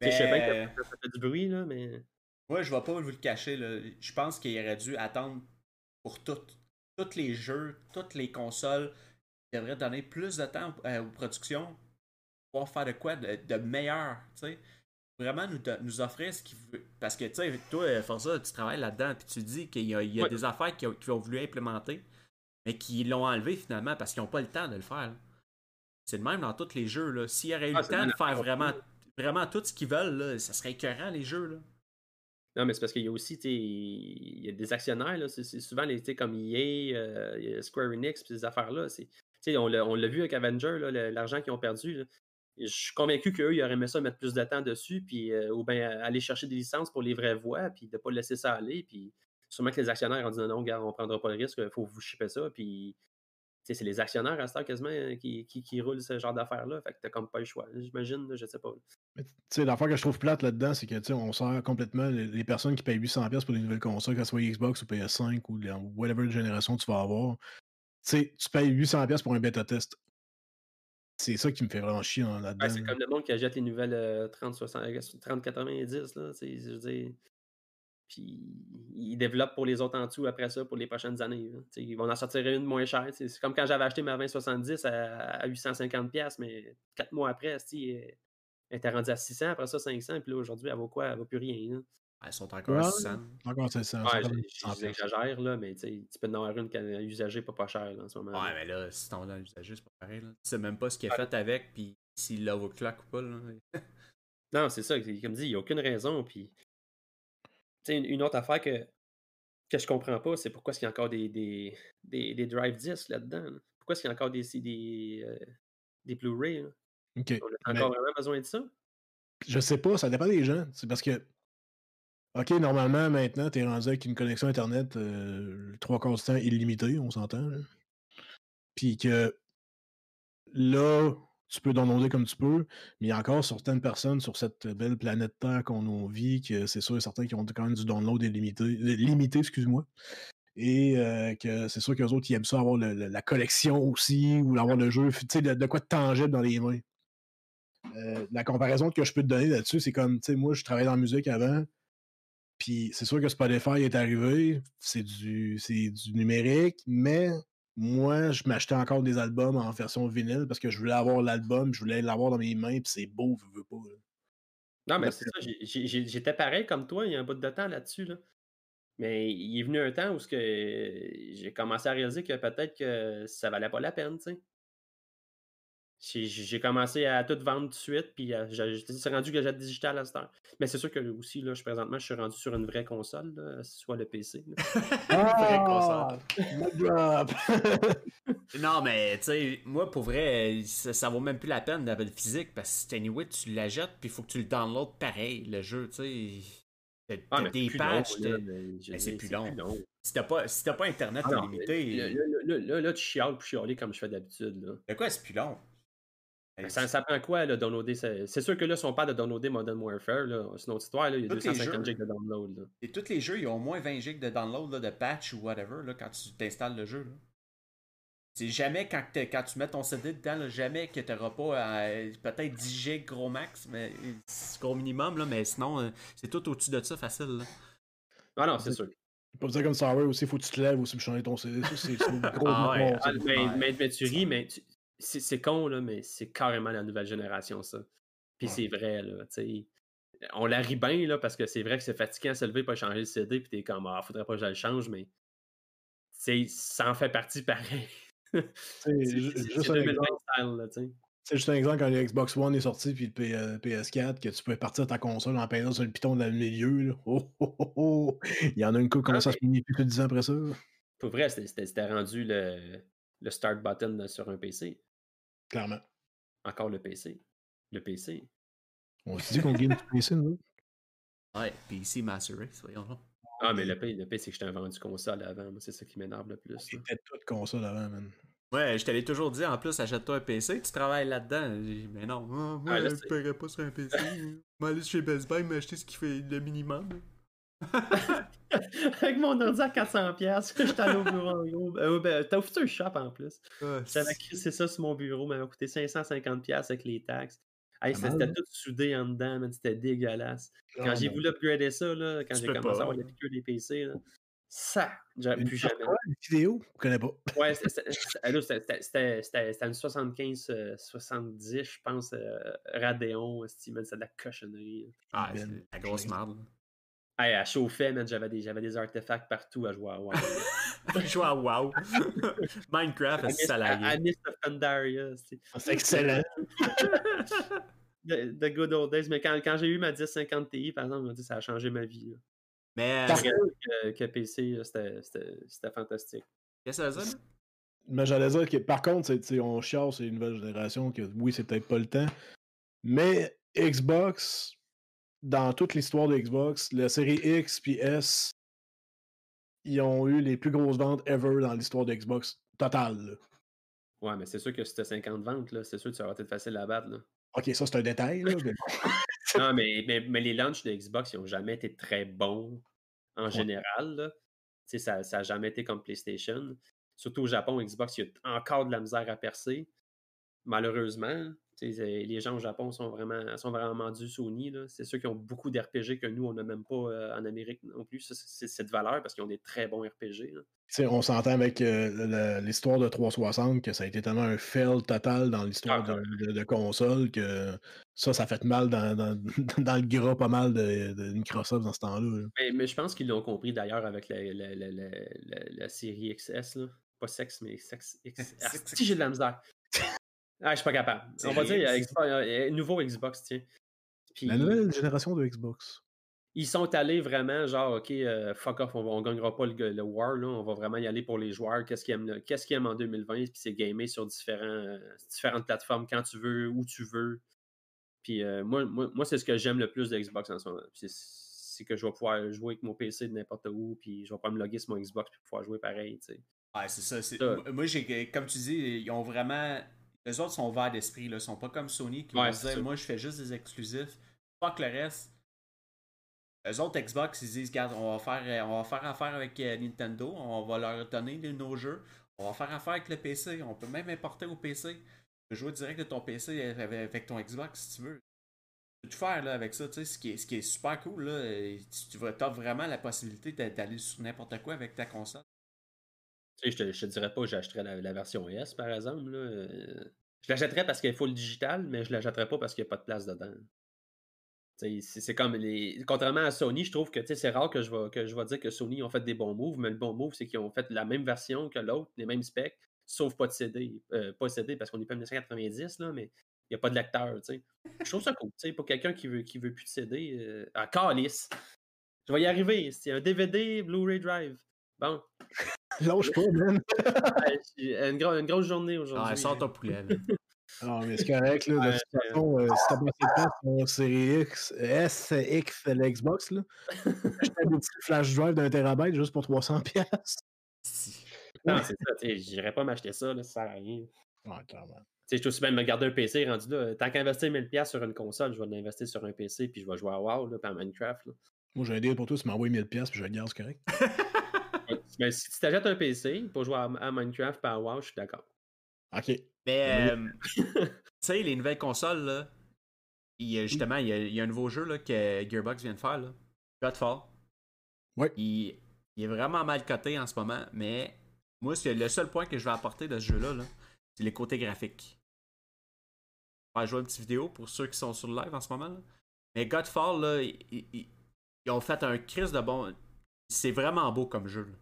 B: Je sais bien que ça fait du bruit, là, mais.
C: Moi, je vais pas vous le cacher. Là. Je pense qu'il aurait dû attendre pour tout. Tous les jeux, toutes les consoles. Il devrait donner plus de temps euh, aux productions pour pouvoir faire de quoi de, de meilleur. tu sais. Vraiment nous, nous offrir ce qu'il veut. Parce que, tu sais, toi, euh, Forza, tu travailles là-dedans, puis tu dis qu'il y a, il y a
B: Ouais.
C: des affaires qu'ils ont, ont voulu implémenter, mais qu'ils l'ont enlevé finalement parce qu'ils n'ont pas le temps de le faire. C'est le même dans tous les jeux. là. S'il y aurait eu
B: Ah,
C: le temps de faire vraiment, vraiment tout ce qu'ils veulent, là, ça serait écœurant, les jeux. Là.
B: Non, mais c'est parce qu'il y a aussi, il y a des actionnaires, là, c'est souvent les, comme EA, euh, Square Enix, puis ces affaires-là. c'est- tu sais, On l'a on l'a vu avec Avenger, l'argent qu'ils ont perdu. Je suis convaincu qu'eux, ils auraient aimé ça mettre plus de temps dessus, puis, euh, ou bien aller chercher des licences pour les vraies voix, puis de ne pas laisser ça aller. Puis sûrement que les actionnaires ont dit non, non, gars, on prendra pas le risque, il faut vous shipper ça. Puis c'est les actionnaires à ce temps quasiment euh, qui, qui, roulent ce genre d'affaires-là. Fait que t'as comme pas le choix. J'imagine, je sais pas.
A: Mais tu sais, l'affaire que je trouve plate là-dedans, c'est que, on sert complètement les, personnes qui payent 800$ pour les nouvelles consoles, que ce soit Xbox ou PS5 ou whatever génération tu vas avoir. Tu sais, tu payes 800$ pour un bêta test. C'est ça qui me fait vraiment chier en-
B: Ouais,
A: là-dedans.
B: c'est comme le monde qui achète les nouvelles euh, 30, 60, euh, 30, 90, là, je veux dire. Puis ils développent pour les autres en dessous après ça pour les prochaines années. Ils vont en sortir une moins chère. C'est comme quand j'avais acheté ma 2070 à, à 850$, piastres, mais quatre mois après, elle elle était rendue à 600, après ça 500, puis là aujourd'hui, elle vaut quoi? Elle vaut plus rien.
C: Elles sont encore
A: Ouais.
C: à 600.
A: Encore, c'est ça.
B: Ouais,
A: c'est
B: j'ai-
A: comme
B: j'ai-
A: 100$.
B: j'exagère, là, mais tu sais, tu peux en avoir une est usagée pas pas chère là, en ce moment.
C: Ouais, mais là, si t'en as l'usager, c'est pas pareil. Là. Tu sais même pas ce qu'il a fait avec, puis s'il l'overclock ou pas. Là.
B: Non, c'est ça. Comme dit, il n'y a aucune raison. Puis, tu sais, une, une autre affaire que, que je comprends pas, c'est pourquoi est-ce qu'il y a encore des, des, des, des drive discs là-dedans. là. Pourquoi est-ce qu'il y a encore des, des, euh, des Blu-ray? là?
A: OK.
B: On a
A: Mais
B: encore vraiment besoin de ça?
A: je sais pas, ça dépend des gens. C'est parce que, OK, normalement, maintenant, tu es rendu avec une connexion Internet euh, trois quarts du temps illimitée, on s'entend. Puis que là, tu peux downloader comme tu peux, mais il y a encore certaines personnes sur cette belle planète Terre qu'on vit, que c'est sûr et certain qui ont quand même du download illimité, euh, limité, excuse-moi. Et euh, que c'est sûr qu'eux autres, ils aiment ça avoir la collection aussi, ou avoir le jeu, tu sais, de, de quoi de tangible dans les mains. Euh, la comparaison que je peux te donner là-dessus, c'est comme, tu sais, moi, je travaillais dans la musique avant, puis c'est sûr que Spotify est arrivé, c'est du, c'est du numérique, mais moi, je m'achetais encore des albums en version vinyle parce que je voulais avoir l'album, je voulais l'avoir dans mes mains, puis c'est beau, je veux pas. là.
B: Non, mais c'est ça. J'étais pareil comme toi il y a un bout de temps là-dessus. Là. Mais il est venu un temps où j'ai commencé à réaliser que peut-être que ça valait pas la peine, tu sais. J'ai commencé à tout vendre tout de suite, puis c'est rendu que j'ai digital à cette heure. Mais c'est sûr que aussi, là, je, présentement, je suis rendu sur une vraie console, soit le PC.
A: ah,
C: non, mais tu sais, moi, pour vrai, ça, vaut même plus la peine d'avoir le physique, parce que anyway, tu la jettes, puis il faut que tu le downloads pareil, le jeu, tu sais.
B: Ah, des patchs,
C: c'est plus long. Si t'as pas, si pas Internet ah, limité.
B: Là, là, là, tu chiales pour chialer comme je fais d'habitude.
C: De quoi c'est plus long?
B: Ben, ça, ça, prend quoi, là, downloader? C'est sûr que là, si on parle de downloader Modern Warfare, c'est une autre histoire, là, il y a 250 GB de download.
C: Et tous les jeux, ils ont au moins 20 GB de download, là, de patch ou whatever, là, quand tu t'installes le jeu. C'est jamais quand, quand, tu mets ton CD dedans, jamais que tu n'auras pas euh, peut-être 10 GB gros max, mais c'est gros minimum, là, mais sinon, euh, c'est tout au-dessus de ça facile. Là.
B: Ah non, c'est sûr.
A: Pas dire comme ça, aussi, il faut que tu te lèves aussi pour changer ton CD. C'est gros.
B: ah, ouais. ah, mais, mais, tu ris, mais c'est con, là, mais c'est carrément la nouvelle génération, ça. Puis c'est vrai, là, tu On la rit bien, là, parce que c'est vrai que c'est fatigant de se lever, pas changer le CD, puis t'es comme, ah, faudrait pas que je le change, mais ça en fait partie pareil.
A: c'est juste, un exemple. C'est juste un exemple quand le Xbox One est sorti puis le PS4 que tu pouvais partir ta console en payant sur le piton dans le milieu. Oh, oh, oh, oh, Il y en a une coupe qui commence à se plus que 10 ans après ça.
B: Pour vrai, c'était rendu le, le start button sur un PC.
A: Clairement.
B: Encore le PC. Le PC.
A: On se dit qu'on gagne du PC, nous.
C: Ouais, PC Master Race, voyons.
B: Ah, mais le PC, le c'est que j'étais un vendu console avant. C'est ça qui m'énerve le plus.
A: C'était toute console avant, man.
C: Ouais, je t'avais toujours dit, en plus, achète-toi un PC, tu travailles là-dedans. Mais non, moi, ah, je ne paierais pas sur un PC. vais aller chez Best Buy m'acheter ce qui fait le minimum.
B: Avec mon ordi à 400$, j'étais allé au bureau euh, ben, T'as offert un shop en plus. J'avais crissé ça sur mon bureau, mais m'a coûté 550$ avec les taxes. c'était tout soudé en dedans, c'était dégueulasse. Quand j'ai voulu upgrader ça, là, quand j'ai commencé à avoir les piqûres des PC, là, ça, j'ai plus jamais.
A: Une vidéo, je connais pas.
B: Ouais, c'était une 75, 70, euh, je pense, euh, Radeon, c'est de la cochonnerie.
C: Ah, c'est la grosse merde.
B: Hey, à chauffer, j'avais des, des artefacts partout à jouer à WoW.
C: jouer à WoW. Minecraft, c'est salarié.
B: À, Mist of Pandaria.
A: C'est excellent.
B: the, good old days. Mais quand, quand j'ai eu ma 1050 Ti, par exemple, dit, ça a changé ma vie.
C: Mais.
B: Que, que, PC, c'était fantastique.
C: Qu'est-ce que ça veut dire?
A: Mais j'allais dire que par contre, on chasse c'est une nouvelle génération que oui, c'est peut-être pas le temps. Mais Xbox, dans toute l'histoire de Xbox, la série X puis S, ils ont eu les plus grosses ventes ever dans l'histoire de Xbox totale.
B: Ouais, mais c'est sûr que si 50 ventes, c'est sûr que ça va être facile à battre. Là.
A: Ok, ça c'est un détail. Là,
B: non, mais, mais, les launches de Xbox, ils n'ont jamais été très bons en général. Ça n'a jamais été comme PlayStation. Surtout au Japon, Xbox, il y a encore de la misère à percer. Malheureusement, les gens au Japon sont vraiment, sont vraiment du Sony. C'est ceux qui ont beaucoup d'RPG que nous, on n'a même pas euh, en Amérique non plus. C'est cette valeur parce qu'ils ont des très bons RPG.
A: On s'entend avec euh, l'histoire de 360 que ça a été tellement un fail total dans l'histoire ah, de, console que ça, ça fait mal dans, dans, le gras pas mal de, Microsoft dans ce temps-là.
B: Mais, je pense qu'ils l'ont compris d'ailleurs avec la, la, série XS. Là. Pas sexe, mais sexe XS. Ah, si j'ai de la misère. Ah, je suis pas capable. On va dire, il nouveau Xbox, tiens.
A: la nouvelle génération de Xbox.
B: Ils sont allés vraiment, genre, OK, euh, fuck off, on ne gagnera pas le, War, là, on va vraiment y aller pour les joueurs. Qu'est-ce qu'ils aiment, qu'est-ce qu'ils aiment en 2020? Puis c'est gamer sur différents, euh, différentes plateformes quand tu veux, où tu veux. Puis euh, moi, moi, moi c'est ce que j'aime le plus de Xbox en ce moment. C'est, que je vais pouvoir jouer avec mon PC de n'importe où, puis je vais pas me loguer sur mon Xbox pour pouvoir jouer pareil, tu sais.
C: Ouais, c'est ça. C'est... Moi, j'ai, comme tu dis, ils ont vraiment les autres sont ouverts d'esprit. Ils sont pas comme Sony qui vont dire Moi, je fais juste des exclusifs. Que le reste. Les autres Xbox, ils disent Regarde, on va faire, on va faire affaire avec euh, Nintendo, on va leur donner nos jeux, on va faire affaire avec le PC, on peut même importer au PC. Tu peux jouer direct de ton PC avec ton Xbox si tu veux. Tu peux tout faire là, avec ça, tu sais, ce qui est, ce qui est super cool, là. Tu, as vraiment la possibilité d'aller sur n'importe quoi avec ta console.
B: Tu sais, je te, te dirais pas que j'achèterais la, version S, par exemple. Là. Je l'achèterais parce qu'il faut le digital, mais je l'achèterais pas parce qu'il n'y a pas de place dedans. C'est comme les. Contrairement à Sony, je trouve que c'est rare que je, vais, que je vais dire que Sony ont fait des bons moves, mais le bon move, c'est qu'ils ont fait la même version que l'autre, les mêmes specs, sauf pas de CD. Euh, pas de CD parce qu'on est pas en 1990, là, mais il n'y a pas de lecteur, tu sais. Je trouve ça cool, tu sais, pour quelqu'un qui veut, qui veut plus de CD. Euh, ah, calice! Je vais y arriver. C'est un DVD Blu-ray Drive. Bon.
A: Lâche pas, man.
B: une, gro- une grosse journée aujourd'hui.
C: Ah, sors ton poulet. là.
A: Ah, mais c'est correct, là. De
B: Ouais,
A: toute façon, euh, si t'as pas place pour série X, S, X, l'Xbox, là, j'étais des petits flash drive d'un terabyte juste pour 300$. piastres.
C: Si.
B: Non, c'est ça, j'irais pas m'acheter ça, là, ça sert à rien.
A: Ouais, clairement.
B: Tu sais, je suis aussi bien de me garder un PC rendu là. Tant qu'investir 1000$ sur une console, je vais l'investir sur un PC puis je vais jouer à WoW, là, à Minecraft. Là.
A: Moi, j'ai un deal pour toi, tu m'envoies 1000$, piastres, puis je le garde, c'est correct.
B: Mais si tu t'achètes un PC pour jouer à, Minecraft à WoW, je suis d'accord.
A: Ok.
C: Mais, euh, tu sais, les nouvelles consoles, là, il y a justement, il y a, il y a un nouveau jeu là, que Gearbox vient de faire, là. Godfall.
A: Ouais.
C: Il, il est vraiment mal coté en ce moment, mais moi, c'est le seul point que je vais apporter de ce jeu-là, là, c'est les côtés graphiques. Je vais jouer une petite vidéo pour ceux qui sont sur le live en ce moment. Là. Mais Godfall, là, ils, ils- ils ont fait un crise de bon. C'est vraiment beau comme jeu. là.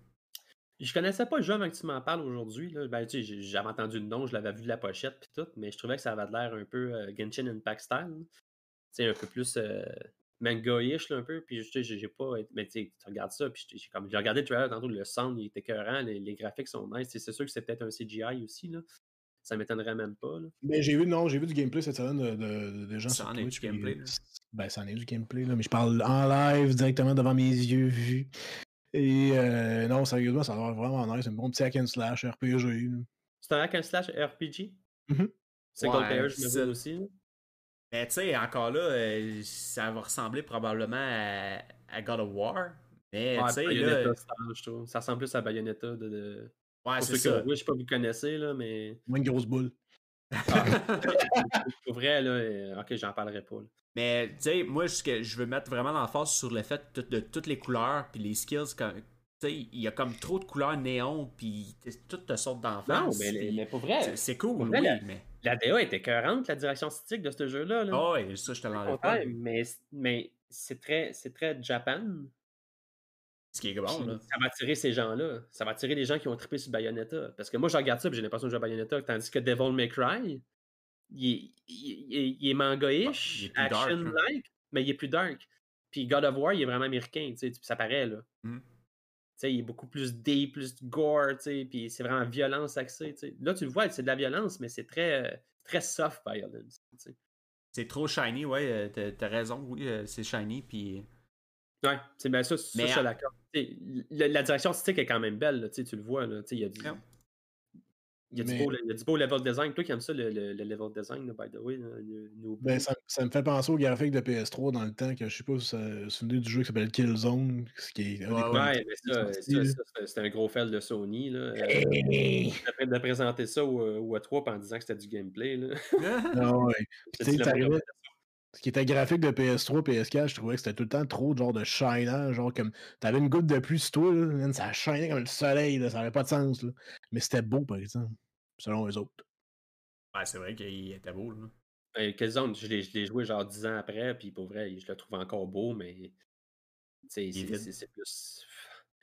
B: Je connaissais pas le jeu avant que tu m'en parles aujourd'hui. là. Ben, tu sais, j'avais entendu le nom, je l'avais vu de la pochette puis tout, mais je trouvais que ça avait l'air un peu euh, Genshin Impact style. sais, un peu plus euh, manga-ish un peu. Puis tu sais, j'ai pas. Mais tu sais, tu regardes ça, puis j'ai comme j'ai regardé le trailer tantôt, le sound il était écœurant, les, les graphiques sont nice. C'est sûr que c'est peut-être un CGI aussi. Là. Ça m'étonnerait même pas. Là.
A: Mais j'ai vu, non, j'ai vu du gameplay cette semaine de, de, de gens
C: Ça
A: sur
C: en est
A: Twitch.
C: du gameplay,
A: puis. Ben, ça en est du gameplay, là, mais je parle en live, directement devant mes yeux vus. Et euh, non, sérieusement, ça a l'air vraiment nice. Un bon petit hack and slash RPG.
B: C'est un hack and slash RPG.
A: Mhm.
B: Single
C: Ouais,
B: player, je me
C: c'est-
B: aussi.
C: Mais tu sais, encore là, euh, ça va ressembler probablement à, à God of War. Mais
B: Ouais,
C: tu sais,
B: Bayonetta
C: là.
B: style, je trouve. Ça ressemble plus à Bayonetta. De, de...
C: Ouais, c'est ça.
B: joué, je sais pas si vous connaissez, là, mais
A: Moins une grosse boule.
B: pour vrai, là, euh, ok, j'en parlerai pas. là.
C: Mais tu sais, moi, je veux mettre vraiment l'emphase sur le fait de, de toutes les couleurs puis les skills. comme- Tu sais, il y a comme trop de couleurs néon puis t- tout te saute d'en
B: Non, mais, pour vrai,
C: c'est- cool,
B: vrai,
C: oui,
B: la-
C: mais.
B: la DA était écœurante, la direction artistique de ce jeu-là. là.
C: Ah ouais, ça, je te l'enlève pas.
B: mais, mais c'est très, très Japan.
C: Ce qui est bon,
B: Puis
C: là.
B: Ça va attirer ces gens-là. Ça va attirer les gens qui ont trippé sur Bayonetta. Parce que moi, je regarde ça et j'ai l'impression de jouer à Bayonetta. Tandis que Devil May Cry, il est, il il est manga-ish, action-like, mais il est plus dark. Puis God of War, il est vraiment américain, tu sais, ça paraît, là.
C: Mhm.
B: Tu sais, il est beaucoup plus deep, plus gore, tu sais, puis c'est vraiment violence axée, tu sais. Là, tu le vois, c'est de la violence, mais c'est très, euh, très soft violence.
C: C'est trop shiny, ouais, euh, t'as- raison, oui, euh, c'est shiny, puis.
B: Ouais, c'est bien ça, ça
C: Mais
B: je suis
C: en-
B: d'accord. La, la direction artistique est quand même belle, là, tu sais, tu le vois, là, tu sais, il y a du... Il y, a du
A: Mais-
B: beau, il y a du beau level design. Toi qui aimes ça, le, le- le level design, by the way. le- le-
A: Ben, ça, ça me fait penser au graphique de PS3 dans le temps, que je sais pas si vous souvenez du jeu qui s'appelle Killzone, ce qui est
C: Ouais,
B: mais ça, c'est un gros fail de Sony. Là. Euh,
A: Hey!
B: de, de présenter ça au, au E3 en disant que c'était du gameplay. Là.
A: Ah ouais. Ce qui était graphique de PS3, PS4, je trouvais que c'était tout le temps trop de genre de shinant, genre comme t'avais une goutte de pluie sur toi, là, ça shinait comme le soleil, là, ça avait pas de sens. Là. Mais c'était beau, par exemple, selon eux autres.
C: Ouais, c'est vrai qu'il était beau, là.
B: Euh, Killzone, je l'ai je l'ai joué genre 10 ans après, puis pour vrai, je le trouve encore beau, mais c'est
C: vide.
B: c'est- c'est plus.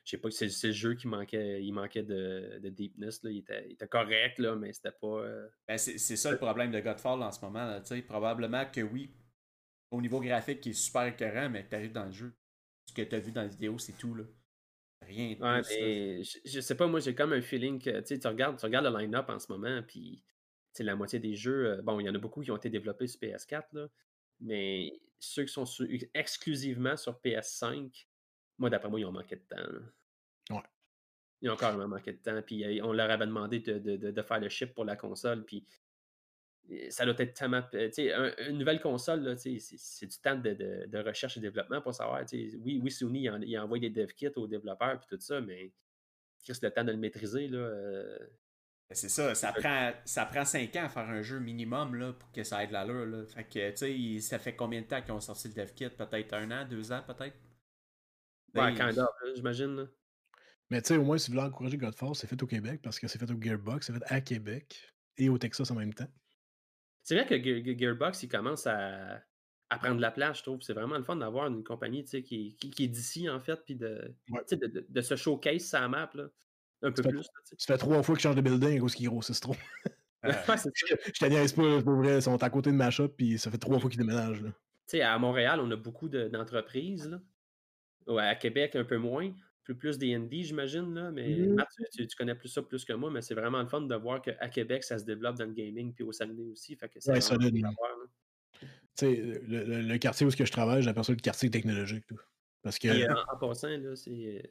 B: Je sais pas, c'est c'est le jeu qui manquait, il manquait de, de deepness. Là. Il, était, il était correct, là, mais c'était pas. euh,
C: Ben, c'est c'est ça le problème de Godfall en ce moment. Là, tu sais. Probablement que oui, au niveau graphique, il est super écœurant, mais t'arrives dans le jeu. Ce que t'as vu dans la vidéo, c'est tout. là. Rien de
B: Ouais,
C: plus,
B: je, je sais pas, moi j'ai comme un feeling que tu regardes, tu regardes le line-up en ce moment, puis la moitié des jeux, euh, bon, il y en a beaucoup qui ont été développés sur PS4, là, mais ceux qui sont sur- exclusivement sur PS5, moi d'après moi, ils ont manqué de temps. là.
A: Ouais.
B: Ils ont carrément manqué de temps, puis euh, on leur avait demandé de, de- de- de faire le chip pour la console, puis ça doit être tellement. euh, Tu sais, un- une nouvelle console, c'est c'est du temps de, de- de recherche et développement pour savoir. tu sais, Oui, oui, Sony, il, en- il envoie des dev kits aux développeurs puis tout ça, mais juste le temps de le maîtriser, là. euh,
C: Ben, C'est ça, ça prend, ça prend 5 ans à faire un jeu minimum là, pour que ça ait de l'allure. Là. Fait que, tu sais, il- ça fait combien de temps qu'ils ont sorti le dev kit? Peut-être un an, deux ans, peut-être?
B: Ouais,
C: Ben,
B: of, là, j'imagine. là.
A: Mais tu sais, au moins, si vous voulez encourager Godfall, c'est fait au Québec parce que c'est fait au Gearbox, c'est fait à Québec et au Texas en même temps.
B: C'est vrai que Ge- Ge- Gearbox, il commence à, à prendre la place, je trouve. C'est vraiment le fun d'avoir une compagnie qui, qui, qui est d'ici, en fait, puis de,
A: Ouais.
B: de, de- de se showcase sa map. Là. Un peu
A: fait-
B: plus. sais.
A: Ça fait trois fois qu'ils changent de building à cause qu'ils grossissent trop.
B: Ça.
A: je je pas, pas vrai. Ils sont à côté de ma shop, puis ça fait trois fois qu'ils déménagent. Là.
B: Tu sais, à Montréal, on a beaucoup de- d'entreprises. là. Ouais, à Québec, un peu moins. Plus, plus des ND, j'imagine. là, Mais
A: Mhm.
B: Matt, tu, tu- tu connais plus ça plus que moi, mais c'est vraiment le fun de voir qu'à Québec, ça se développe dans le gaming, puis au Saguenay aussi. Fait que c'est
A: Ouais, sais, le, le- le quartier où que je travaille, j'appelle ça le quartier technologique. tout. Parce que.
B: Puis, euh, en, en passant, là, c'est.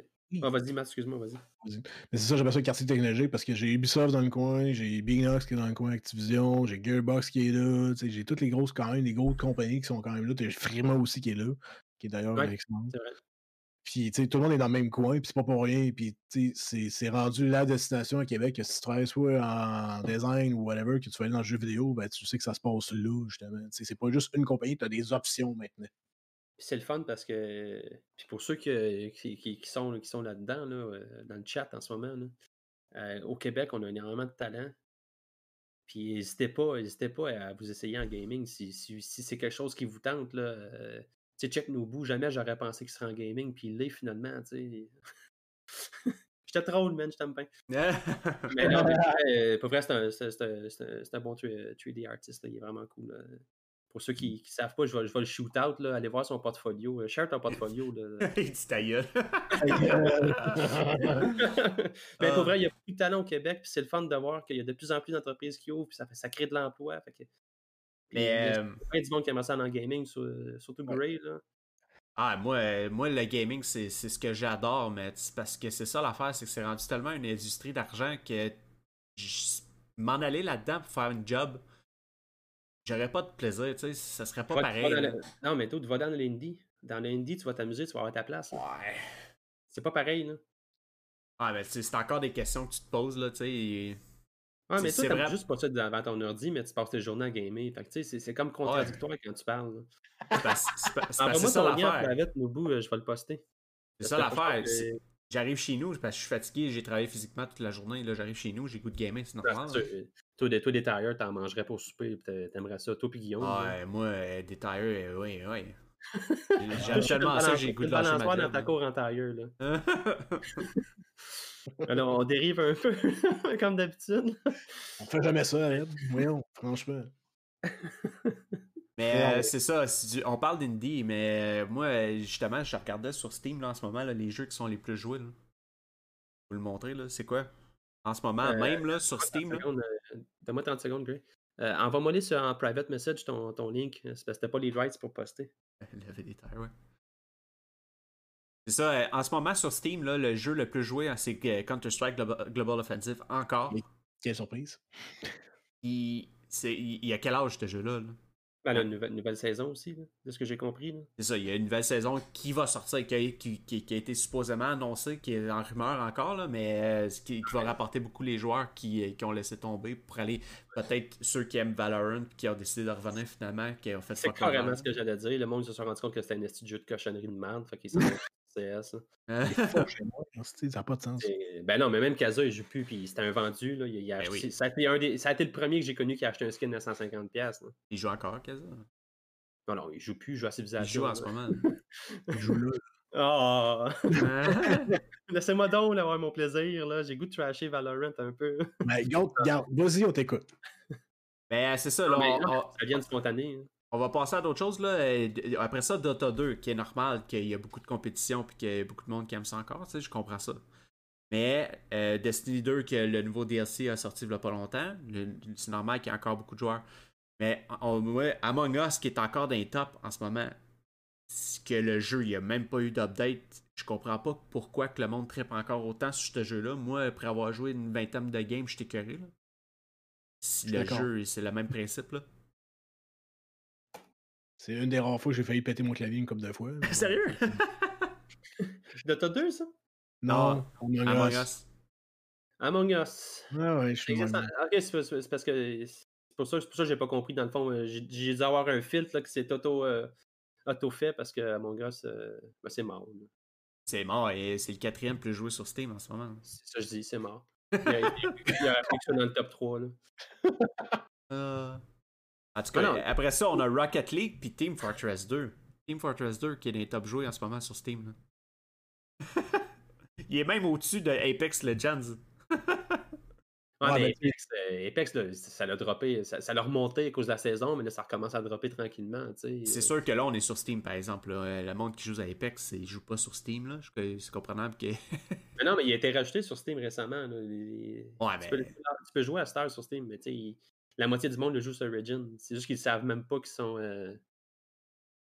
B: Ah, vas-y, Matt, excuse-moi, vas-y.
A: Mais c'est ça, j'appelle ça le quartier technologique parce que j'ai Ubisoft dans le coin, j'ai Bignox qui est dans le coin Activision, j'ai Gearbox qui est là, j'ai toutes les grosses quand même, les grosses compagnies qui sont quand même là. T'as Frima aussi qui est là, qui est d'ailleurs
B: Ouais,
A: excellent. Puis tout le monde est dans le même coin, puis c'est pas pour rien. Puis c'est- rendu la destination à Québec que si tu travailles soit en design ou whatever, que tu vas aller dans le jeu vidéo, ben tu sais que ça se passe là, justement. C'est pas juste une compagnie, tu as des options maintenant.
B: C'est le fun parce que. Pour ceux qui, qui, sont, qui sont là-dedans, là, euh, dans le chat en ce moment, euh, au Québec, on a énormément de talent. Puis n'hésitez pas, pas à vous essayer en gaming si, si, si c'est quelque chose qui vous tente. Là, euh, sais, check nos bouts. Jamais j'aurais pensé qu'il serait en gaming, puis il l'est finalement. tu sais. J'étais troll, man, je t'aime bien. Mais non, mais pour vrai, euh, pour vrai, c'est un, un- un- bon 3- 3D artist. là, Il est vraiment cool. là. Pour ceux qui ne savent pas, je vais, je vais le shoot out. Là, allez voir son portfolio. Euh, Share ton portfolio. là.
C: Il dit ta gueule.
B: Mais
C: Ah.
B: pour vrai, il y a beaucoup de talent au Québec. Puis c'est le fun de voir qu'il y a de plus en plus d'entreprises qui ouvrent. Puis ça, fait, ça crée de l'emploi. Que, puis il y
C: Mais
B: a
C: euh,
B: du monde qui aime ça dans le gaming, sur- surtout Gray. Là.
C: ah, moi, euh, moi, le gaming, c'est ce que j'adore, mais parce que c'est ça l'affaire, c'est que c'est rendu tellement une industrie d'argent que m'en aller là-dedans pour faire une job, j'aurais pas de plaisir, tu sais, ça serait pas pareil.
B: le- Non, mais toi, tu vas dans l'indie. Dans l'indie, tu vas t'amuser, tu vas avoir ta place. là.
C: Ouais.
B: C'est pas pareil. Là.
C: Ouais, mais c'est encore des questions que tu te poses, là, tu sais.
B: Ouais, mais
C: C'est-
B: toi, t'aimes juste pas ça devant ton ordi, mais tu passes tes journées à gamer. Fait que tu sais, c'est- c'est comme contradictoire quand tu parles.
C: C'est pas- c'est ça l'affaire.
B: private, Nobu, euh, je vais le poster.
C: C'est ça l'affaire.
B: que-
C: J'arrive chez nous parce que je suis fatigué, j'ai travaillé physiquement toute la journée. Là, j'arrive chez nous, j'ai goût de gamer, c'est normal.
B: Toi, des, toi, des tailleurs, t'en mangerais pour souper, t'aimerais ça. Toi, puis Guillaume.
C: Ouais, moi, euh, des tailleurs, euh, oui, oui. J'aime tellement ça, j'ai goût de lâcher ma
B: dans ta cour en tailleur, là. Alors, on dérive un peu, comme d'habitude.
A: On fait jamais ça, Red. Voyons, franchement.
C: Mais
A: Ouais.
C: euh, c'est ça, on parle d'indie, mais euh, moi, justement, je regardais sur Steam là, en ce moment là, les jeux qui sont les plus joués. Là. Vous le montrer, là, c'est quoi? En ce moment,
B: Euh,
C: même là, sur Steam.
B: 30
C: Là,
B: secondes, euh, Donne-moi 30 secondes, Gray. Euh, Envoie-moi les sur, en private message ton, ton link. C'est parce que t'as pas les rights pour poster.
C: Lever des terres, ouais. C'est ça, euh, en ce moment sur Steam, là, le jeu le plus joué, hein, c'est euh, Counter-Strike Global, Offensive encore.
A: Oui. Quelle surprise.
C: Il, c'est, il, il y a quel âge ce jeu-là? là?
B: Ben, là, une nouvelle, nouvelle saison aussi, là, de ce que j'ai compris. Là.
C: C'est ça, il y a une nouvelle saison qui va sortir, qui a, qui, qui- qui a été supposément annoncée, qui est en rumeur encore, là, mais euh, qui, qui va rapporter beaucoup les joueurs qui, euh, qui ont laissé tomber pour aller, peut-être ceux qui aiment Valorant, qui ont décidé de revenir finalement, qui ont fait
B: C'est carrément ce que j'allais dire. Le monde se sont rendu compte que c'était un esti de jeu de cochonnerie de merde. Fait qu'ils sont CS. là.
C: Hein?
A: Faux chez moi, Ça n'a pas de sens.
B: Et- Ben non, mais même Kaza, il joue plus, puis c'était un vendu. Là. Il, il a
C: Ben
B: acheté-
C: oui.
B: ça, a été un des- ça a été le premier que j'ai connu qui a acheté un skin à 150$. piastres, là.
C: Il joue encore, Kaza.
B: Non, non, il joue plus, il joue à
C: Il
B: Civilization.
C: joue en ce moment.
A: Je joue là.
B: Ah!
C: Hein?
B: Laissez-moi donc là, avoir mon plaisir. là. J'ai goût de trasher Valorant un peu.
A: Mais regarde, regarde, vas-y, on t'écoute.
C: Mais euh, c'est ça, là, on- on-
B: ça vient de spontané. hein.
C: On va passer à d'autres choses. Là. Euh, Après ça, Dota 2, qui est normal, qu'il y a beaucoup de compétition puis qu'il y a beaucoup de monde qui aime ça encore. Tu sais, je comprends ça. Mais euh, Destiny 2, que le nouveau DLC a sorti il y a pas longtemps, c'est normal qu'il y ait encore beaucoup de joueurs. Mais on, ouais, Among Us, qui est encore dans les tops en ce moment, c'est que le jeu, il n'y a même pas eu d'update. Je comprends pas pourquoi que le monde tripe encore autant sur ce jeu-là. Moi, après avoir joué une vingtaine de games, j'étais curé. Le jeu, c'est le même principe. Là.
A: C'est une des rares fois que j'ai failli péter mon clavier une couple de fois. mais-
C: Sérieux?
B: Dota 2, ça?
A: Non, Among
C: Among
A: Us.
C: Us.
B: Among Us.
A: Ah ouais, je suis.
B: Ok, c'est parce- que. C'est pour ça, c'est pour ça que j'ai pas compris. Dans le fond, euh, j'ai dû avoir un filtre là, que c'est auto, euh, auto-fait parce que Among Us, euh, ben, c'est mort.
C: C'est mort et c'est le quatrième plus joué sur Steam en ce moment.
B: C'est ça que je dis, c'est mort. Il y a, il y a dans le top 3. Là.
C: En tout cas,
B: non.
C: après ça, on a Rocket League puis Team Fortress 2. Team Fortress 2 qui est dans les top joués en ce moment sur Steam. là. il est même au-dessus de Apex Legends.
B: Ouais,
A: Ouais,
B: mais
A: mais tu
B: Apex, euh, Apex, là, ça l'a droppé, ça, ça l'a remonté à cause de la saison, mais là, ça recommence à dropper tranquillement.
C: C'est sûr que là, on est sur Steam, par exemple. là. Euh, Le monde qui joue à Apex, il joue pas sur Steam. là. C'est comprenable que.
B: Mais non, mais il a été rajouté sur Steam récemment. là. Il-
C: Ouais,
B: tu, peux,
C: mais.
B: tu peux jouer à Star sur Steam, mais tu sais, il- la moitié du monde le joue sur Origin. C'est juste qu'ils savent même pas qu'ils sont. euh,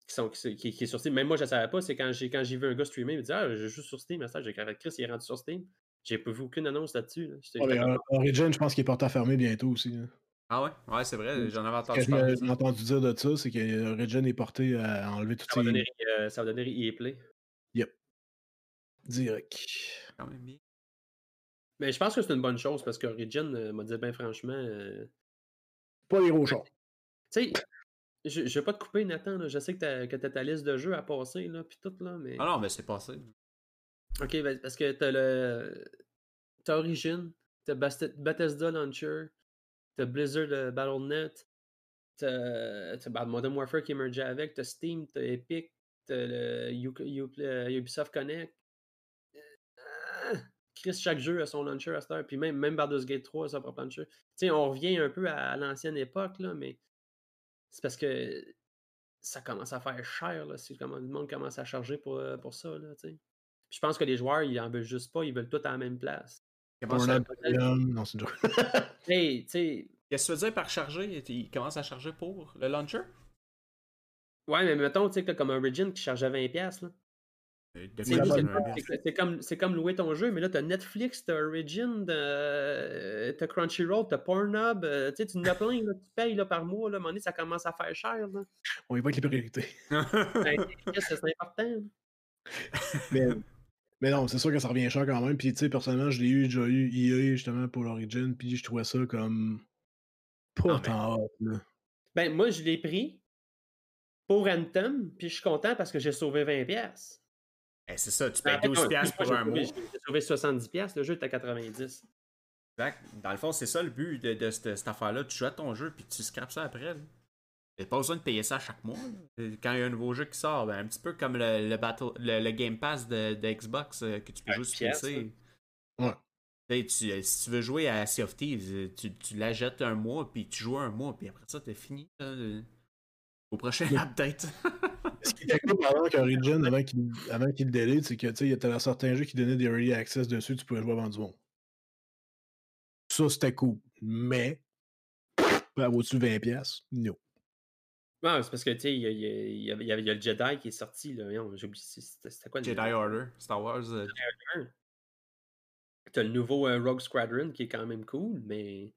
B: qu'ils sont, qui, qui est sur Steam. Même moi, je ne savais pas. C'est quand j'ai quand j'ai vu un gars streamer, il me dit Ah, je joue sur Steam. Star, j'ai dit Chris, il est rendu sur Steam. J'ai pas vu aucune annonce là-dessus. Là.
A: Euh, Origin, je pense qu'il est porté à fermer bientôt aussi. là.
C: Ah ouais? Ouais, c'est vrai, j'en avais
A: Ce que
C: entendu
A: j'ai
C: parler.
A: j'ai entendu dire de ça, c'est que Origin est porté à enlever toutes
B: ça,
A: ses
B: donner, euh, ça va donner EA Play.
A: directs.
C: quand même bien.
B: Mais je pense que c'est une bonne chose parce qu'Origin euh, m'a dit bien franchement.
A: Pas les gros chars.
B: Tu sais, je, je vais pas te couper, Nathan. là. Je sais que t'as que t'as ta liste de jeux à passer, là, puis tout, là, mais...
C: Ah non, mais c'est passé.
B: Ok, ben, parce que t'as le... T'as Origin, t'as Bethesda Launcher, t'as Blizzard euh, Battle.net, t'as t'as bah, Modern Warfare qui est mergé avec, t'as Steam, t'as Epic, t'as le U- U- euh, Ubisoft Connect. Chris, chaque jeu a son launcher à cette heure, puis même, même Baldur's Gate 3 a son propre launcher. Tu sais, on revient un peu à, à l'ancienne époque, là, mais c'est parce que ça commence à faire cher, là, si comment, le monde commence à charger pour, euh, pour ça, là, tu sais. Puis je pense que les joueurs, ils en veulent juste pas, ils veulent tout à la même place.
A: Non, c'est.
B: Hey, tu sais,
C: Qu'est-ce que tu veux dire par charger? Il commence à charger pour le launcher?
B: ouais, mais mettons, tu sais, que t'as comme un Origin qui charge à 20$, là. C'est comme- louer ton jeu, mais là, t'as Netflix, t'as Origin, t'as t'as Crunchyroll, t'as Pornhub, euh, tu sais, tu en as plein, là, tu payes là, par mois, là, à un moment donné, ça commence à faire cher, là.
A: On y va avec les priorités.
B: Ben, c'est important. là.
A: Mais, mais non, c'est sûr que ça revient cher quand même. Puis, tu sais, personnellement, je l'ai eu, déjà eu EA justement pour l'Origin. Puis, je trouvais ça comme. Pas
B: Non, mais-
A: tant là.
B: Ben, moi, je l'ai pris pour Anthem, puis je suis content parce que j'ai sauvé 20$.
C: Eh, c'est ça, tu
B: Ben,
C: payes
B: en fait,
C: 12$
B: non,
C: piastres
B: moi,
C: pour un mois.
B: J'ai sauvé 70$, le jeu est à 90$.
C: Exact. Dans le fond, c'est ça le but de, de cette, cette affaire-là. Tu joues à ton jeu puis tu scrapes ça après. T'as pas besoin de payer ça chaque mois. là. Quand il y a un nouveau jeu qui sort, ben, un petit peu comme le, le, battle, le, le Game Pass de, de Xbox euh, que tu peux jouer PC.
A: Ouais.
C: Tu euh, si tu veux jouer à Sea of Thieves, euh, tu, tu l'achètes un mois, puis tu joues un mois, puis après ça, t'es fini. là, euh, au prochain update.
A: Ce qui était cool pendant qu'Origin, avant qu'il avant qu'il le délite, c'est que tu sais, il y avait certains jeux qui donnaient des early access dessus, tu pouvais jouer avant du monde. Ça, c'était cool. Mais, ben, au-dessus de 20$, non.
B: Ouais, c'est parce que, tu sais, il y, a- y y y le Jedi qui est sorti, là. J'ai oublié, c'était c'était quoi le
C: Jedi Order, Star Wars. euh,
B: T'as le nouveau euh, Rogue Squadron qui est quand même cool, mais,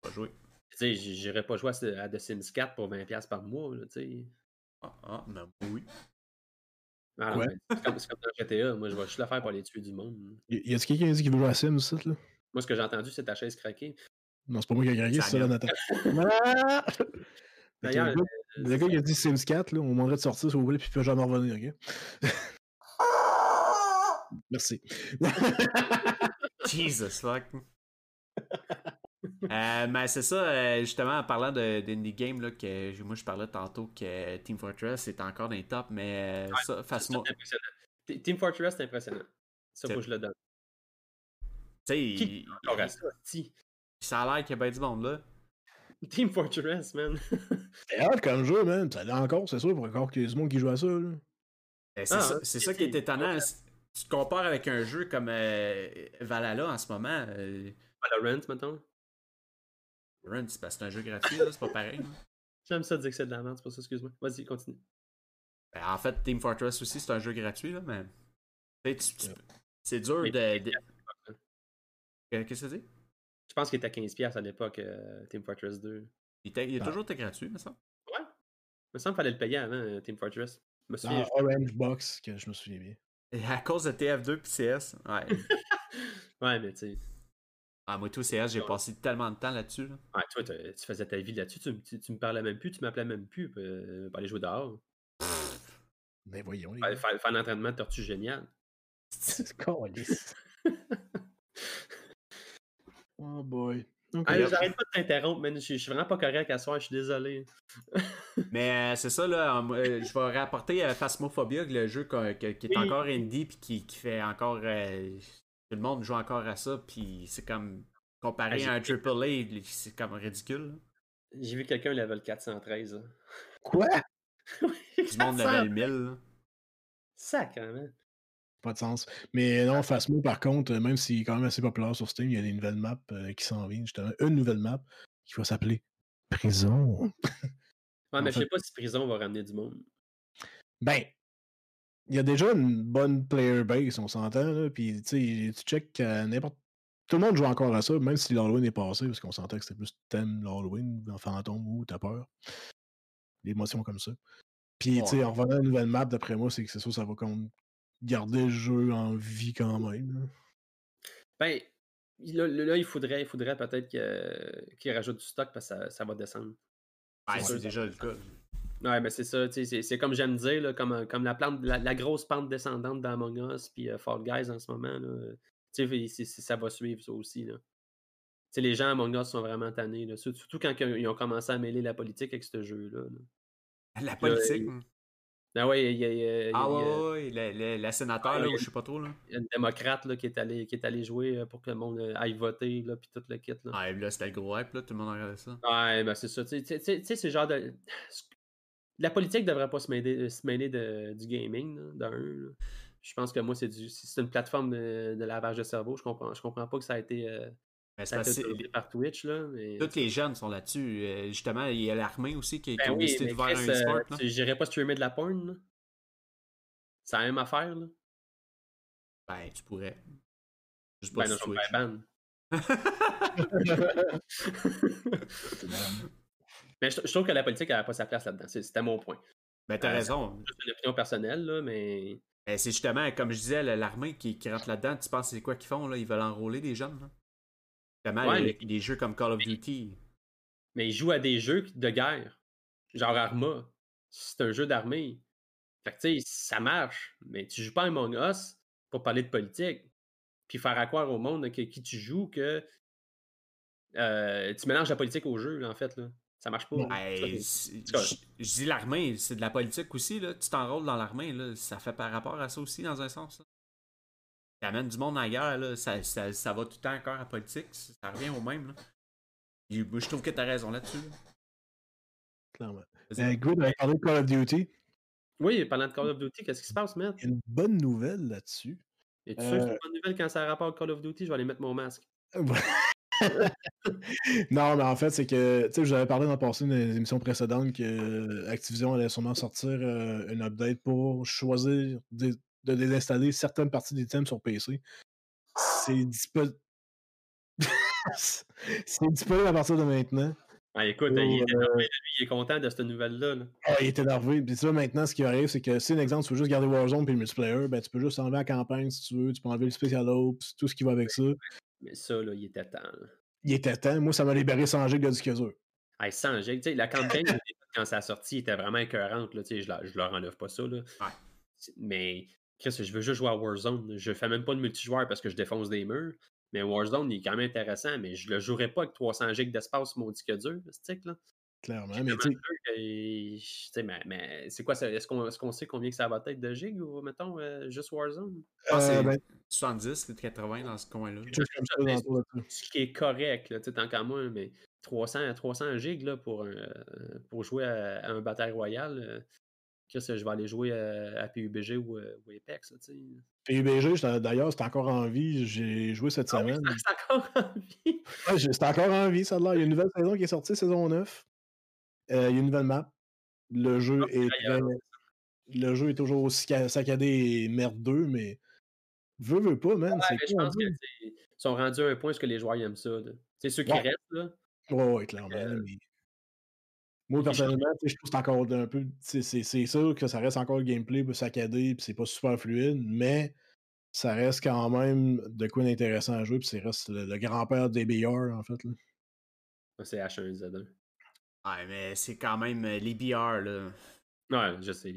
C: pas joué.
B: tu sais, j'irais pas jouer à, The Sims 4 pour 20$ par mois, là, tu sais.
C: Ah, ah, ben oui.
B: Ah,
A: Ouais.
B: C'est comme, dans GTA, moi, je vais juste le faire pour aller tuer du monde.
A: Y, y a-t-il quelqu'un qui a dit qu'il veut jouer à Sims, ça, là?
B: Moi, ce que j'ai entendu, c'est ta chaise craquée.
A: Non, c'est pas moi qui ai craqué, c'est ça,
C: Samuel.
A: Nathan. Ah!
B: D'ailleurs,
A: le gars,
B: euh,
A: qui a dit Sims 4, là, on demanderait de sortir, si vous voulez, puis il peut jamais revenir, ok? Merci.
C: Jesus fuck. Euh, mais c'est ça, euh, justement, en parlant de- d'indie game, là, que moi je parlais tantôt que Team Fortress est encore dans les tops, mais euh, ça,
B: impressionnant. T- Team Fortress, c'est impressionnant. Ça,
C: C'est-
B: faut que je le donne.
C: Tu sais, ça, a l'air qu'il y a bien du monde là.
B: Team Fortress, man.
A: C'est hot comme jeu, man. Ça l'est encore, c'est sûr, pour encore qu'il y ait du monde qui joue à ça, là.
C: Euh, C'est
B: Ah,
C: ça,
B: hein,
C: ça qui est étonnant. Tu te compares avec un jeu comme euh, Valhalla en ce moment. Euh,
B: Valorant, mettons.
C: Run, c'est parce que c'est un jeu gratuit, là, c'est pas pareil. là.
B: J'aime ça dire que c'est de la merde, c'est pour ça, excuse-moi. Vas-y, continue.
C: Ben, en fait, Team Fortress aussi, c'est un jeu gratuit, là, mais. tu sais, tu- tu-
A: Ouais.
C: C'est dur
B: Mais-
C: de. de- Qu'est-ce que ça dit?
B: Je pense qu'il était à 15$ à l'époque, euh, Team Fortress 2.
C: Il, il a
A: Ah.
C: toujours été gratuit, mais ça.
B: Ouais. Il me semble qu'il fallait le payer avant, euh, Team Fortress. Je me
A: Dans
B: souviens.
A: Orange Box, que je me souviens bien.
C: Et à cause de TF2 puis CS, ouais.
B: Ouais, mais tu sais.
C: Ah, moi, tout CS, j'ai passé tellement de temps là-dessus. Là.
B: Ouais, toi, tu faisais ta vie là-dessus. Tu, tu, tu me parlais même plus, tu m'appelais même plus euh, pour aller jouer dehors.
A: Mais voyons, les
B: Faire, faire, faire l'entraînement de tortue génial.
A: C'est câlisse. Oh boy.
B: Ah, J'arrête pas de t'interrompre, man. Je suis je suis vraiment pas correct à soir, je suis désolé.
C: Mais euh, c'est ça, là. euh, je vais rapporter euh, Phasmophobia, le jeu qui est
B: Oui.
C: encore indie, puis qui, qui fait encore. Tout le monde joue encore à ça, puis c'est comme. Comparé
B: Ah,
C: à un AAA, c'est comme ridicule.
B: J'ai vu quelqu'un level 413. là.
A: Quoi?
C: Du monde
B: 400,
C: level 1000. là.
B: Sacrément.
A: Pas de sens. Mais non, Phasmo, par contre, euh, même s'il est quand même assez populaire sur Steam, il y a des nouvelles maps euh, qui s'en viennent, justement. Une nouvelle map qui va s'appeler Prison.
B: Ouais,
A: En
B: mais je
A: fait-
B: sais pas si prison va ramener du monde.
A: Ben, il y a déjà une bonne player base, on s'entend, là. Puis, tu sais, tu check n'importe. Tout le monde joue encore à ça, même si l'Halloween est passé, parce qu'on sentait que c'était plus thème l'Halloween, en fantôme ou t'as peur. L'émotion comme ça. Puis, tu sais, en revenant à une nouvelle map, d'après moi, c'est que c'est ça, ça va comme garder le jeu en vie quand même.
B: Ben, là, là, il faudrait, il faudrait peut-être que- qu'il rajoute du stock parce que ça, ça va descendre.
C: Ouais,
B: C'est sûr.
C: déjà le cas.
B: Ouais, ben c'est ça, tu sais, c'est- comme j'aime dire, là, comme, comme la, plante, la, la grosse pente descendante d'Among Us puis euh, Fall Guys en ce moment. Là, tu sais, c'est- c'est- ça va suivre ça aussi. Là. Tu sais, les gens à Among Us sont vraiment tannés. Là, surtout quand ils ont commencé à mêler la politique avec ce jeu-là. là.
C: La politique?
B: il-
C: hein.
B: Ah ouais, il y a, il y il
C: Ah
B: il y a-
C: la sénateur,
B: Ah,
C: là,
B: il
C: je sais pas trop, là.
B: il y a une démocrate là, qui, est allée, qui est allée jouer euh, pour que le monde euh, aille voter, là, puis tout le kit. Là.
C: Ah, et là, c'était le gros hype, là, tout le monde regardait ça.
B: Ouais, ben c'est ça. Tu sais- c'est genre de. La politique devrait pas se mêler, se mêler de, du gaming, d'un. Je pense que moi, c'est du c'est une plateforme de, de lavage de cerveau. Je comprends, je comprends pas que ça a été, euh,
C: Mais c'est
B: ça a été par Twitch. Là, mais...
C: tous les jeunes sont là-dessus. Euh, justement, il y a l'armée aussi qui,
B: Ben
C: ont
B: oui,
C: décidé de faire un
B: euh,
C: e-sport. là.
B: tu- j'irais pas streamer de la porn. C'est la même affaire. Là.
C: Ben, tu pourrais. Juste pas
B: Ben non,
C: Twitch.
B: ban. Mais je, je trouve que la politique n'a pas sa place là-dedans. C'était mon point.
C: ben, t'as
B: Euh,
C: raison.
B: C'est une opinion personnelle, là, mais.
C: Ben, c'est justement, comme je disais, l'armée qui, qui rentre là-dedans, tu penses c'est quoi qu'ils font, là? Ils veulent enrôler des jeunes, là? Justement,
B: Ouais,
C: les, les jeux comme Call of Duty.
B: mais ils jouent à des jeux de guerre. Genre Arma. C'est un jeu d'armée. Fait que, tu sais, ça marche. Mais tu joues pas à Among Us pour parler de politique. Puis faire à croire au monde que qui tu joues que euh, tu mélanges la politique au jeu, là, en fait. Là. Ça marche pas.
C: Ben,
B: correct.
C: je je dis l'armée, c'est de la politique aussi, là. Tu t'enrôles dans l'armée, là. Ça fait par rapport à ça aussi, dans un sens. là. T'amènes du monde à la guerre, là. Ça, ça, ça va tout le temps encore à la politique. Ça revient au même, là. Et je trouve que t'as raison là-dessus. là.
A: Clairement. Euh, Good avait parlé de Call of Duty.
B: Oui, parlant de Call of Duty, qu'est-ce qui se passe, Matt?
A: Il y a une bonne nouvelle là-dessus.
B: Et tu sûr que c'est
A: Euh,
B: une bonne nouvelle quand ça a rapport à Call of Duty? Je vais aller mettre mon masque.
A: non, mais en fait, c'est que, tu sais, je vous avais parlé dans le passé dans les émissions précédentes que Activision allait sûrement sortir euh, une update pour choisir de, de désinstaller certaines parties des thèmes sur PC. C'est dispo- c'est disponible à partir de maintenant.
B: Ah, écoute,
A: Oh,
B: il, est
A: euh,
B: énervé, il est content de cette nouvelle-là. là.
A: Ah, il est énervé. Puis ça, maintenant, ce qui arrive, c'est que si, un exemple, tu veux juste garder Warzone puis le multiplayer, ben, tu peux juste enlever la campagne si tu veux, tu peux enlever le Special Ops, tout ce qui va avec ça.
B: Mais ça, là, il était temps. là.
A: Il était temps. Moi, ça m'a libéré 100 gigs de disque dur.
B: Hey, sans sais, la campagne, quand ça a sorti, était vraiment écœurante. Là, je, la- je leur enlève pas ça. Là.
C: Ouais.
B: Mais, Chris, je veux juste jouer à Warzone. Je fais même pas de multijoueur parce que je défonce des murs. Mais Warzone, il est quand même intéressant, mais je le jouerai pas avec 300 gigs d'espace sur mon disque dur, ce stick, là.
A: Clairement. Mais tu
B: que, sais, mais, mais c'est quoi ça? Est-ce qu'on est sait combien que ça va être de gigs ou, mettons, euh, juste Warzone?
C: Je pense que
A: euh,
C: c'est
A: ben,
C: 70, 80 dans ce coin-là.
B: Ce qui est correct, là, tu sais, tant qu'à moi, mais 300, 300 gigs là, pour, un, euh, pour jouer à, à un bataille royale, euh, Chris, je vais aller jouer à, à PUBG ou, euh, ou Apex. là, tu sais.
A: PUBG, d'ailleurs, c'est encore en vie. J'ai joué cette
B: Ah
A: semaine.
B: reste encore en vie?
A: Ouais, c'est encore en vie, ça a l'air. Il y a une nouvelle saison qui est sortie, saison 9. Euh, il y a une nouvelle map. Le jeu
B: Ah,
A: est très- Le jeu est toujours aussi ca- saccadé et merdeux, mais. Veux, veux pas, man.
B: Ouais, je pense qu'ils sont rendus à un point où ce que les joueurs aiment ça. C'est ceux qui
A: Ouais.
B: restent, là.
A: Ouais, ouais, clairement.
B: Euh,
A: mais... Moi, personnellement, je trouve que c'est encore un peu. C'est sûr que ça reste encore le gameplay peu saccadé, puis c'est pas super fluide, mais ça reste quand même de quoi d'intéressant à jouer, puis c'est reste le, le grand-père des BR, en fait.
B: C'est H1Z1.
C: Ouais, mais c'est quand même euh, les BR, là.
B: Ouais, je sais.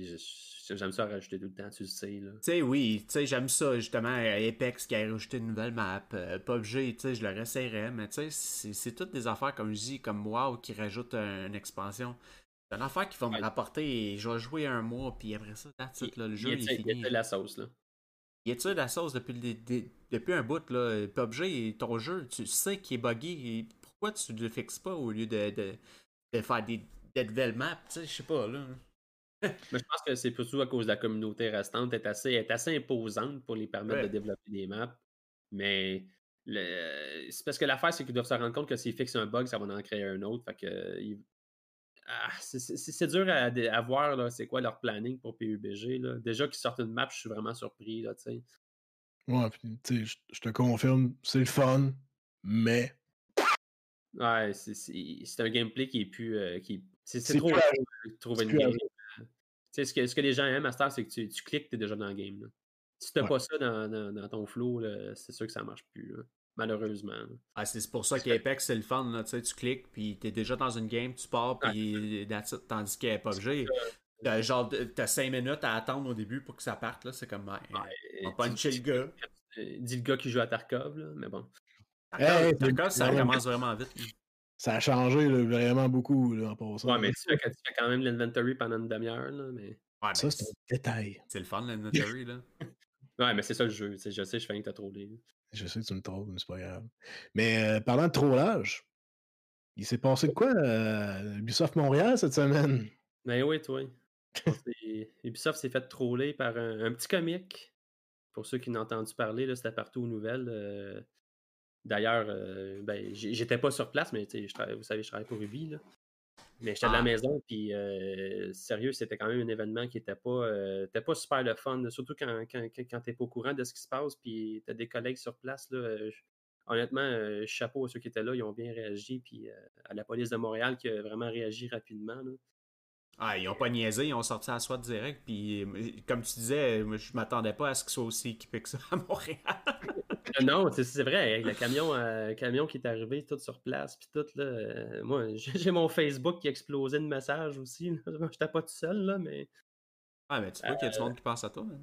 B: J'aime ça rajouter tout le temps, tu le sais. Là.
C: Tu sais, oui, tu sais, j'aime ça, justement, Apex qui a rajouté une nouvelle map, euh, PUBG, tu sais, je le réessayerais, mais tu sais, c'est- toutes des affaires, comme je dis, comme WoW qui rajoute un- une expansion. C'est une affaire qui va me
B: Ouais.
C: rapporter, et je vais jouer un mois, puis après ça, it, là, le jeu,
B: il
C: est
B: étire- il
C: fini.
B: étire la sauce. Là?
C: Il est-tu de la sauce depuis, le depuis un bout, là? PUBG, ton jeu, tu sais qu'il est buggy. Pourquoi tu le fixes pas au lieu de, de, de faire des, nouvelles maps? Tu sais, je sais pas, là.
B: Mais je pense que c'est surtout à cause de la communauté restante. Elle est assez, est assez imposante pour les permettre
C: Ouais.
B: de développer des maps. Mais le- c'est parce que l'affaire, c'est qu'ils doivent se rendre compte que s'ils fixent un bug, ça va en créer un autre. Fait que ah, c'est- c'est c'est dur à, voir là, c'est quoi leur planning pour PUBG. Là. Déjà qu'ils sortent une map, je suis vraiment surpris. Là, tu sais.
A: Ouais, puis, tu sais, je- je te confirme, c'est le fun, mais
B: ouais, c'est- c'est c'est un gameplay qui est plus. euh, qui, c'est trop
A: plus
B: trouver une game. Tu sais, ce que, ce que les gens aiment à Star, c'est que tu, tu cliques, tu es déjà dans le game. là. Si tu
A: Ouais.
B: pas ça dans, dans- dans ton flow, là, c'est sûr que ça marche plus. là. Malheureusement.
C: Ah, c'est pour ça qu'Apex, c'est le fun, là. Tu tu cliques, puis t'es déjà dans une game, tu pars, puis. Tandis qu'à PUBG, t'as genre, t'as 5 minutes à attendre au début pour que ça parte, là. C'est comme, ouais,
B: Ouais,
C: on
B: tu-
C: puncher le
B: tu-
C: gars.
B: euh, Dis le gars qui joue à Tarkov, là, mais bon.
A: Hey,
C: D'accord, ça commence vraiment vite.
A: ça a changé là, vraiment beaucoup là, en passant.
B: Ouais, mais tu fais, tu fais quand même l'inventory pendant une demi-heure, là, mais.
C: Ouais,
A: ça, c'est un détail.
C: c'est le fun, l'inventory, là.
B: Ouais, mais c'est ça le jeu. sais, Je sais, je fais rien que t'as trollé.
A: Je sais que tu me trolles, mais c'est pas grave. Mais euh, parlant de trollage, il s'est passé de quoi à Ubisoft Montréal cette semaine?
B: Ben oui, toi. Ubisoft s'est fait troller par un, un petit comique. Pour ceux qui n'ont entendu parler, c'était partout aux nouvelles. euh, D'ailleurs, euh, ben, j'étais pas sur place, mais je vous savez, je travaille pour. Là. Mais j'étais
C: Ah.
B: la maison, puis euh, sérieux, c'était quand même un événement qui était pas, euh, était pas super le fun. Surtout quand, quand, quand, t'es pas au courant de ce qui se passe, puis t'as des collègues sur place. Là, euh, honnêtement, chapeau à ceux qui étaient là, ils ont bien réagi, puis à la police de Montréal qui a vraiment réagi rapidement. là.
C: Ah, ils ont pas niaisé, ils ont sorti à SWAT direct, puis euh, comme tu disais, je m'attendais pas à ce qu'ils soient aussi équipés que ça à Montréal.
B: Non, c'est- c'est vrai, avec le camion, euh, camion qui est arrivé tout sur place, puis tout, là, euh, moi, j'ai mon Facebook qui a explosé de messages aussi. J'étais pas tout seul, là, mais...
C: Ah, mais tu vois qu'il y a du monde qui pense à toi. hein.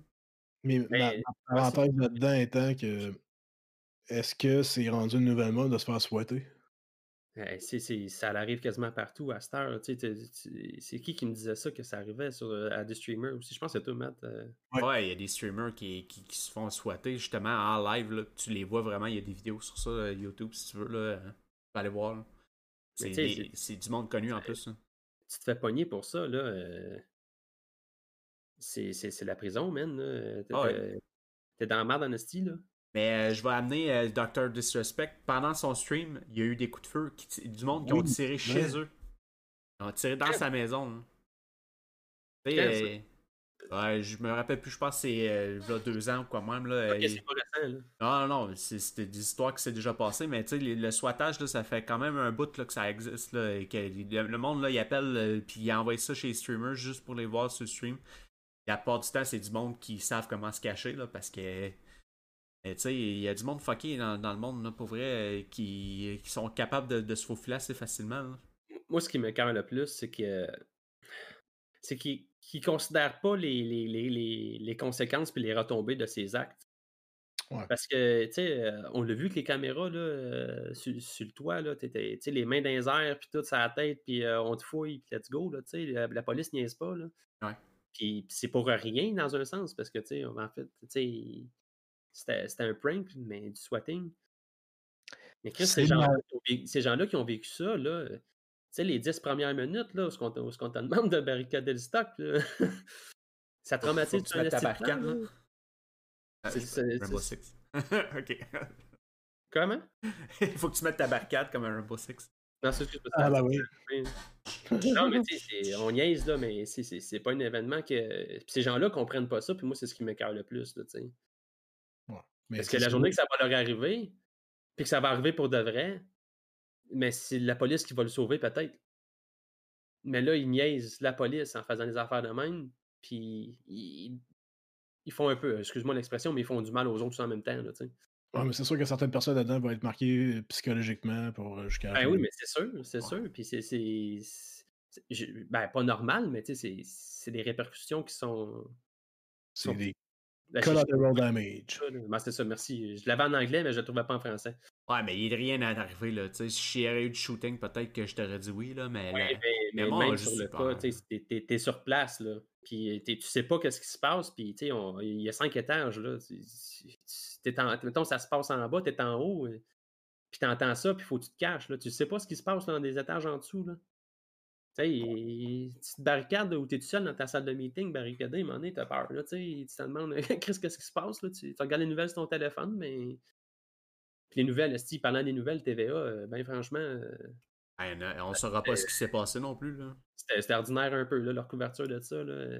A: Mais ma,
B: Mais-
A: ma parenthèse là-dedans étant que est-ce que c'est rendu une nouvelle mode de se faire souhaiter?
B: C'est- ça arrive quasiment partout à cette heure. tu sais, C'est qui qui me disait ça, que ça arrivait sur, euh, à des streamers aussi? Je pense que c'est toi, Matt. euh.
A: Ouais.
C: Ouais, il y a des streamers qui, qui, qui se font swatter justement en live. Là, tu les vois vraiment, il y a des vidéos sur ça, euh, YouTube, si tu veux. Là, tu peux aller voir. là. C'est des- du monde connu en plus. hein.
B: Tu te fais pogner pour ça, là. euh, C'est c'est- c'est la prison, man. là. T'es
C: Ah ouais.
B: t'es- dans la merde en là.
C: Mais euh, je vais amener euh, Dr. Disrespect. Pendant son stream, il y a eu des coups de feu, qui du monde qui ont
A: Oui,
C: tiré chez eux. Ils ont tiré dans sa maison.
B: Quand,
C: sais, euh, ouais, je me rappelle plus, je pense que c'est euh, il y a deux ans ou quoi même. Là,
B: Ok,
C: euh,
B: c'est pas récent, là.
C: Non, non, non, c'est- c'était des histoires qui s'est déjà passées, mais tu sais, le, swattage, là, ça fait quand même un bout là, que ça existe. Là, et que le, le monde, là, il appelle, puis il envoie ça chez les streamers juste pour les voir sur le stream. Et la plupart du temps, c'est du monde qui savent comment se cacher, là, parce que, euh, tu sais, il y a du monde fucké dans, dans le monde, là, pour vrai, euh, qui, qui sont capables de, de se faufiler assez facilement. là.
B: moi, ce qui me cœur le plus, c'est que c'est qu'ils ne considèrent pas les, les, les, les, les conséquences et les retombées de ces actes.
A: Ouais.
B: Parce que, tu sais, euh, on l'a vu avec les caméras là, euh, sur, sur le toit, là, t'étais- tu sais, les mains dans les airs, puis tout sur la tête, puis euh, on te fouille, puis let's go, là, tu sais, la, la police niaise pas, là.
C: Ouais.
B: Puis c'est pour rien dans un sens, parce que, tu sais, en fait, tu sais, c'était un prank, mais du swatting. Mais Chris, ces gens-là qui ont vécu- ces gens-là qui ont vécu ça, là, tu sais, les 10 premières minutes, là, où ce qu'on te demande de barricader le stock, là, ça traumatise
C: que tu mettes ta barricade, là.
B: C'est-
C: je-
B: c'est-
C: Rainbow Six. ok.
B: Comment?
C: Il faut que tu mettes ta barricade comme un Rainbow Six.
B: Non, c'est ce
A: Ah bah oui.
B: Non, mais tu sais, on niaise, là, mais c'est pas un événement que. Puis ces gens-là comprennent pas ça, puis moi, c'est ce qui m'écœure le plus, là, tu sais.
A: Mais
B: Parce que la journée que ça va leur arriver, puis que ça va arriver pour de vrai, mais c'est la police qui va le sauver, peut-être. Mais là, ils niaisent la police en faisant des affaires de même, puis ils, ils font un peu, excuse-moi l'expression, mais ils font du mal aux autres en même temps, là.
A: Ouais, mais c'est sûr que certaines personnes là-dedans vont être marquées psychologiquement pour euh, jusqu'à
B: Ben oui, mais c'est sûr, c'est sûr. Puis c'est- Ben, pas normal, mais tu sais, c'est- des répercussions qui sont.
A: C'est
B: sont-
A: des collateral damage.
B: Ben, c'est ça, merci. Je l'avais en anglais, mais je le trouvais pas en français.
C: Ouais, mais il est rien à arriver, là. Tu sais, si j'aurais eu du shooting, peut-être que je t'aurais dit oui, là, mais.
B: Ouais,
C: là-
B: mais,
C: mais
B: mais
C: moi,
B: même
C: je
B: sur le
C: pas-
B: cas, tu sais, t'es- t'es t'es sur place, là. Puis t'es- tu sais pas qu'est-ce qui se passe, puis tu sais, on- il y a cinq étages, là. T'es en, mettons, ça se passe en bas, t'es en haut, puis t'entends ça, puis faut que tu te caches, là. Tu sais pas ce qui se passe là, dans des étages en dessous, là. Tu tu te barricades ou t'es tout seul dans ta salle de meeting, barricadé, à un moment donné, t'as peur, là, tu sais. Tu te demandes, qu'est-ce qui se passe, là? Tu, tu regardes les nouvelles sur ton téléphone, mais... Puis les nouvelles, si parlant des nouvelles TVA, euh, ben franchement... euh,
C: Ouais, non, on saura pas ce qui s'est passé non plus, là.
B: C'était ordinaire un peu, là, leur couverture de ça. Là.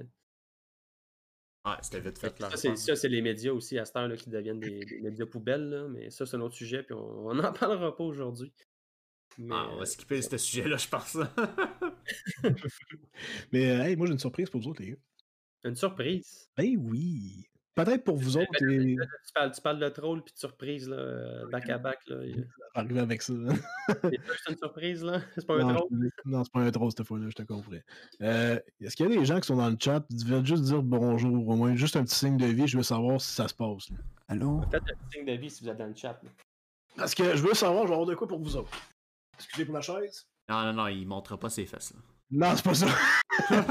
C: Ouais, c'était vite fait, là.
B: Ça, c'est, les médias aussi à cette heure là, qui deviennent des, des médias poubelles, là, mais ça, c'est un autre sujet, puis on n'en parlera pas aujourd'hui. Mais,
C: Ah, on va skipper ce sujet-là, je pense.
A: Mais euh, hey, moi j'ai une surprise pour vous autres, les gars.
B: Une surprise?
A: Ben oui. Peut-être pour vous autres,
B: Ben,
A: et...
B: Tu parles, tu parles de troll puis de surprise, là, euh, back à back. Là.
A: Arriver avec ça.
B: C'est pas juste une surprise, là? C'est pas un troll?
A: non, c'est pas un troll cette fois-là, je te comprends. Euh, Est-ce qu'il y a des gens qui sont dans le chat qui veulent juste dire bonjour, au moins juste un petit signe de vie, je veux savoir si ça se passe. là.
D: Allô?
B: Faites un petit signe de vie si vous êtes dans le chat. là.
A: Parce que je veux savoir, je vais avoir de quoi pour vous autres. Excusez pour la chaise.
C: Non, non, non, il montrera pas ses fesses, là.
A: Non, c'est pas ça. Euh,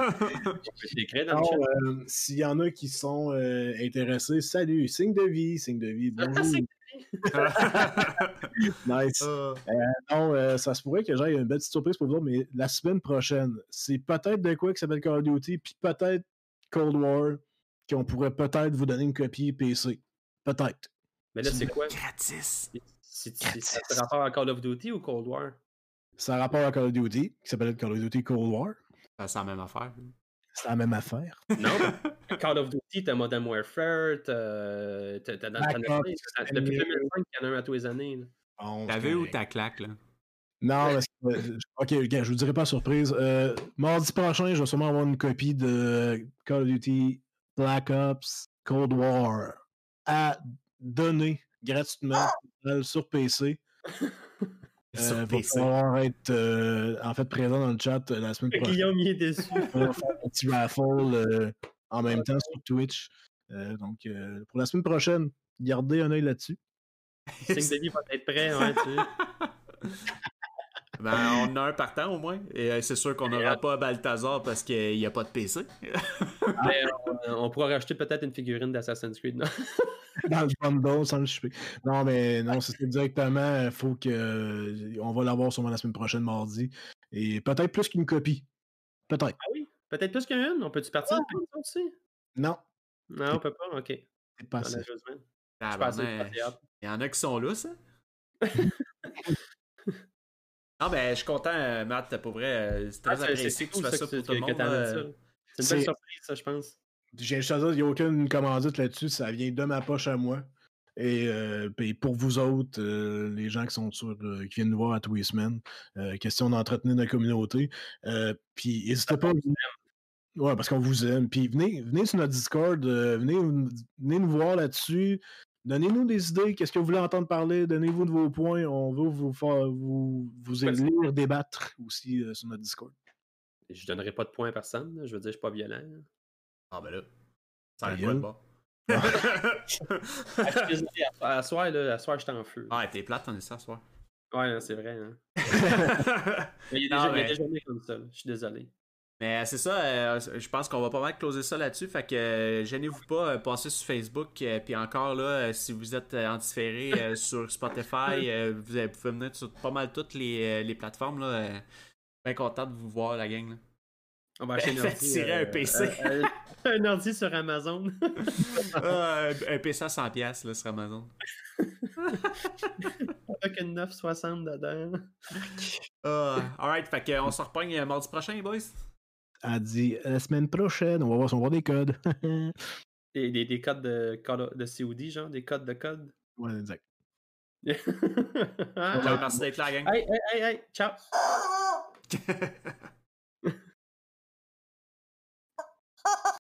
A: S'il y en a qui sont euh, intéressés, salut, signe de vie, signe de vie, bonjour. nice.
C: Euh,
A: Non, euh, ça se pourrait que j'aille une belle petite surprise pour vous, mais la semaine prochaine, c'est peut-être de quoi qui s'appelle Call of Duty, puis peut-être Cold War, qu'on pourrait peut-être vous donner une copie PC. Peut-être.
B: Mais là, c'est quoi?
C: Gratis.
B: A rapport à Call of Duty ou Cold War?
A: Ça a rapport à Call of Duty, qui s'appelle Call of Duty Cold War.
C: C'est la même affaire.
A: C'est la même affaire.
B: Non, Call of Duty, t'as Modern Warfare, t'as. t'as- T'as- Depuis
A: euh,
B: 2005, il y en a un à tous les années.
C: T'as
A: c'est
C: vu où ta claque, là?
A: Non, parce que, ok, gars, je vous dirai pas surprise. Euh, mardi prochain, je vais sûrement avoir une copie de Call of Duty Black Ops Cold War à donner gratuitement sur PC. Euh,
C: PC.
A: falloir être euh, en fait présent dans le chat euh, la semaine prochaine.
B: Guillaume, il est déçu.
A: On va faire un petit raffle euh, en même temps sur Twitch. Euh, donc, euh, pour la semaine prochaine, gardez un œil là-dessus.
B: De vie va être prêt, ouais, tu sais.
C: Ben, on en a un partant au moins. Et euh, c'est sûr qu'on n'aura pas Balthazar parce qu'il n'y a pas de PC.
B: Mais on, on pourra rajouter peut-être une figurine d'Assassin's Creed. Non?
A: dans le bundle sans le choper. Non, mais non, c'est directement. Il faut que. euh, On va l'avoir sûrement la semaine prochaine, mardi. Et peut-être plus qu'une copie. Peut-être.
B: Ah oui, peut-être plus qu'une? On peut-tu partir de pétition aussi?
A: Non,
B: Non, on peut pas? Ok.
A: c'est pas ça.
C: Ah,
B: de.
C: Il y en a qui sont là, ça? Ah ben, je suis content, euh, Matt, pour vrai. euh, C'est
B: Ah,
C: très
B: c'est-
C: apprécié que tu fasses
B: ça
C: pour tout le monde.
B: C'est une belle surprise, ça, je pense.
A: Dire, il n'y a aucune commandite là-dessus. Ça vient de ma poche à moi. Et euh, puis pour vous autres, euh, les gens qui sont sur, euh, qui viennent nous voir à tous les semaines, euh, question d'entretenir notre communauté. Puis n'hésitez pas. Ouais, parce qu'on vous aime. Puis venez, venez sur notre Discord, venez, venez nous voir là-dessus. Donnez-nous des idées, qu'est-ce que vous voulez entendre parler, donnez-vous de vos points, on veut vous faire vous, vous lire, débattre aussi sur notre Discord.
B: Je donnerai pas de points à personne. Je veux dire, je suis pas violent.
C: Ah ben là. Ça a quoi de bon?
B: Ah, je suis désolé, à, à soir, là, à soir, j'étais en feu.
C: ah, t'es plate, on est ça ce soir?
B: Ouais, c'est vrai. hein. Mais Il y a des,
C: Non, mais-
B: des journées comme ça. là. Je suis désolé.
C: Mais c'est ça, euh, je pense qu'on va pas mal closer ça là-dessus. Fait que euh, gênez-vous pas, euh, passez sur Facebook. euh, Puis encore là, euh, si vous êtes euh, en différé euh, sur Spotify, euh, vous avez- pouvez venir sur pas mal toutes les, euh, les plateformes. Là, euh, bien content de vous voir, la gang. Là.
B: On va acheter ordi.
C: tirer un
B: euh,
C: PC.
B: Euh, un ordi sur Amazon.
C: Ah, un, PC à 100$ là, sur Amazon.
B: Avec une 960 dedans.
C: Ah, alright, fait que, on se repogne euh, mardi prochain, boys.
A: Elle dit la semaine prochaine, on va voir si on va voir des codes.
B: Des, des, des codes de, code- de COD, genre, des codes de code.
A: ouais, exact.
C: Ciao, merci d'être là, gang.
B: hey, hey, hey, hey, ciao.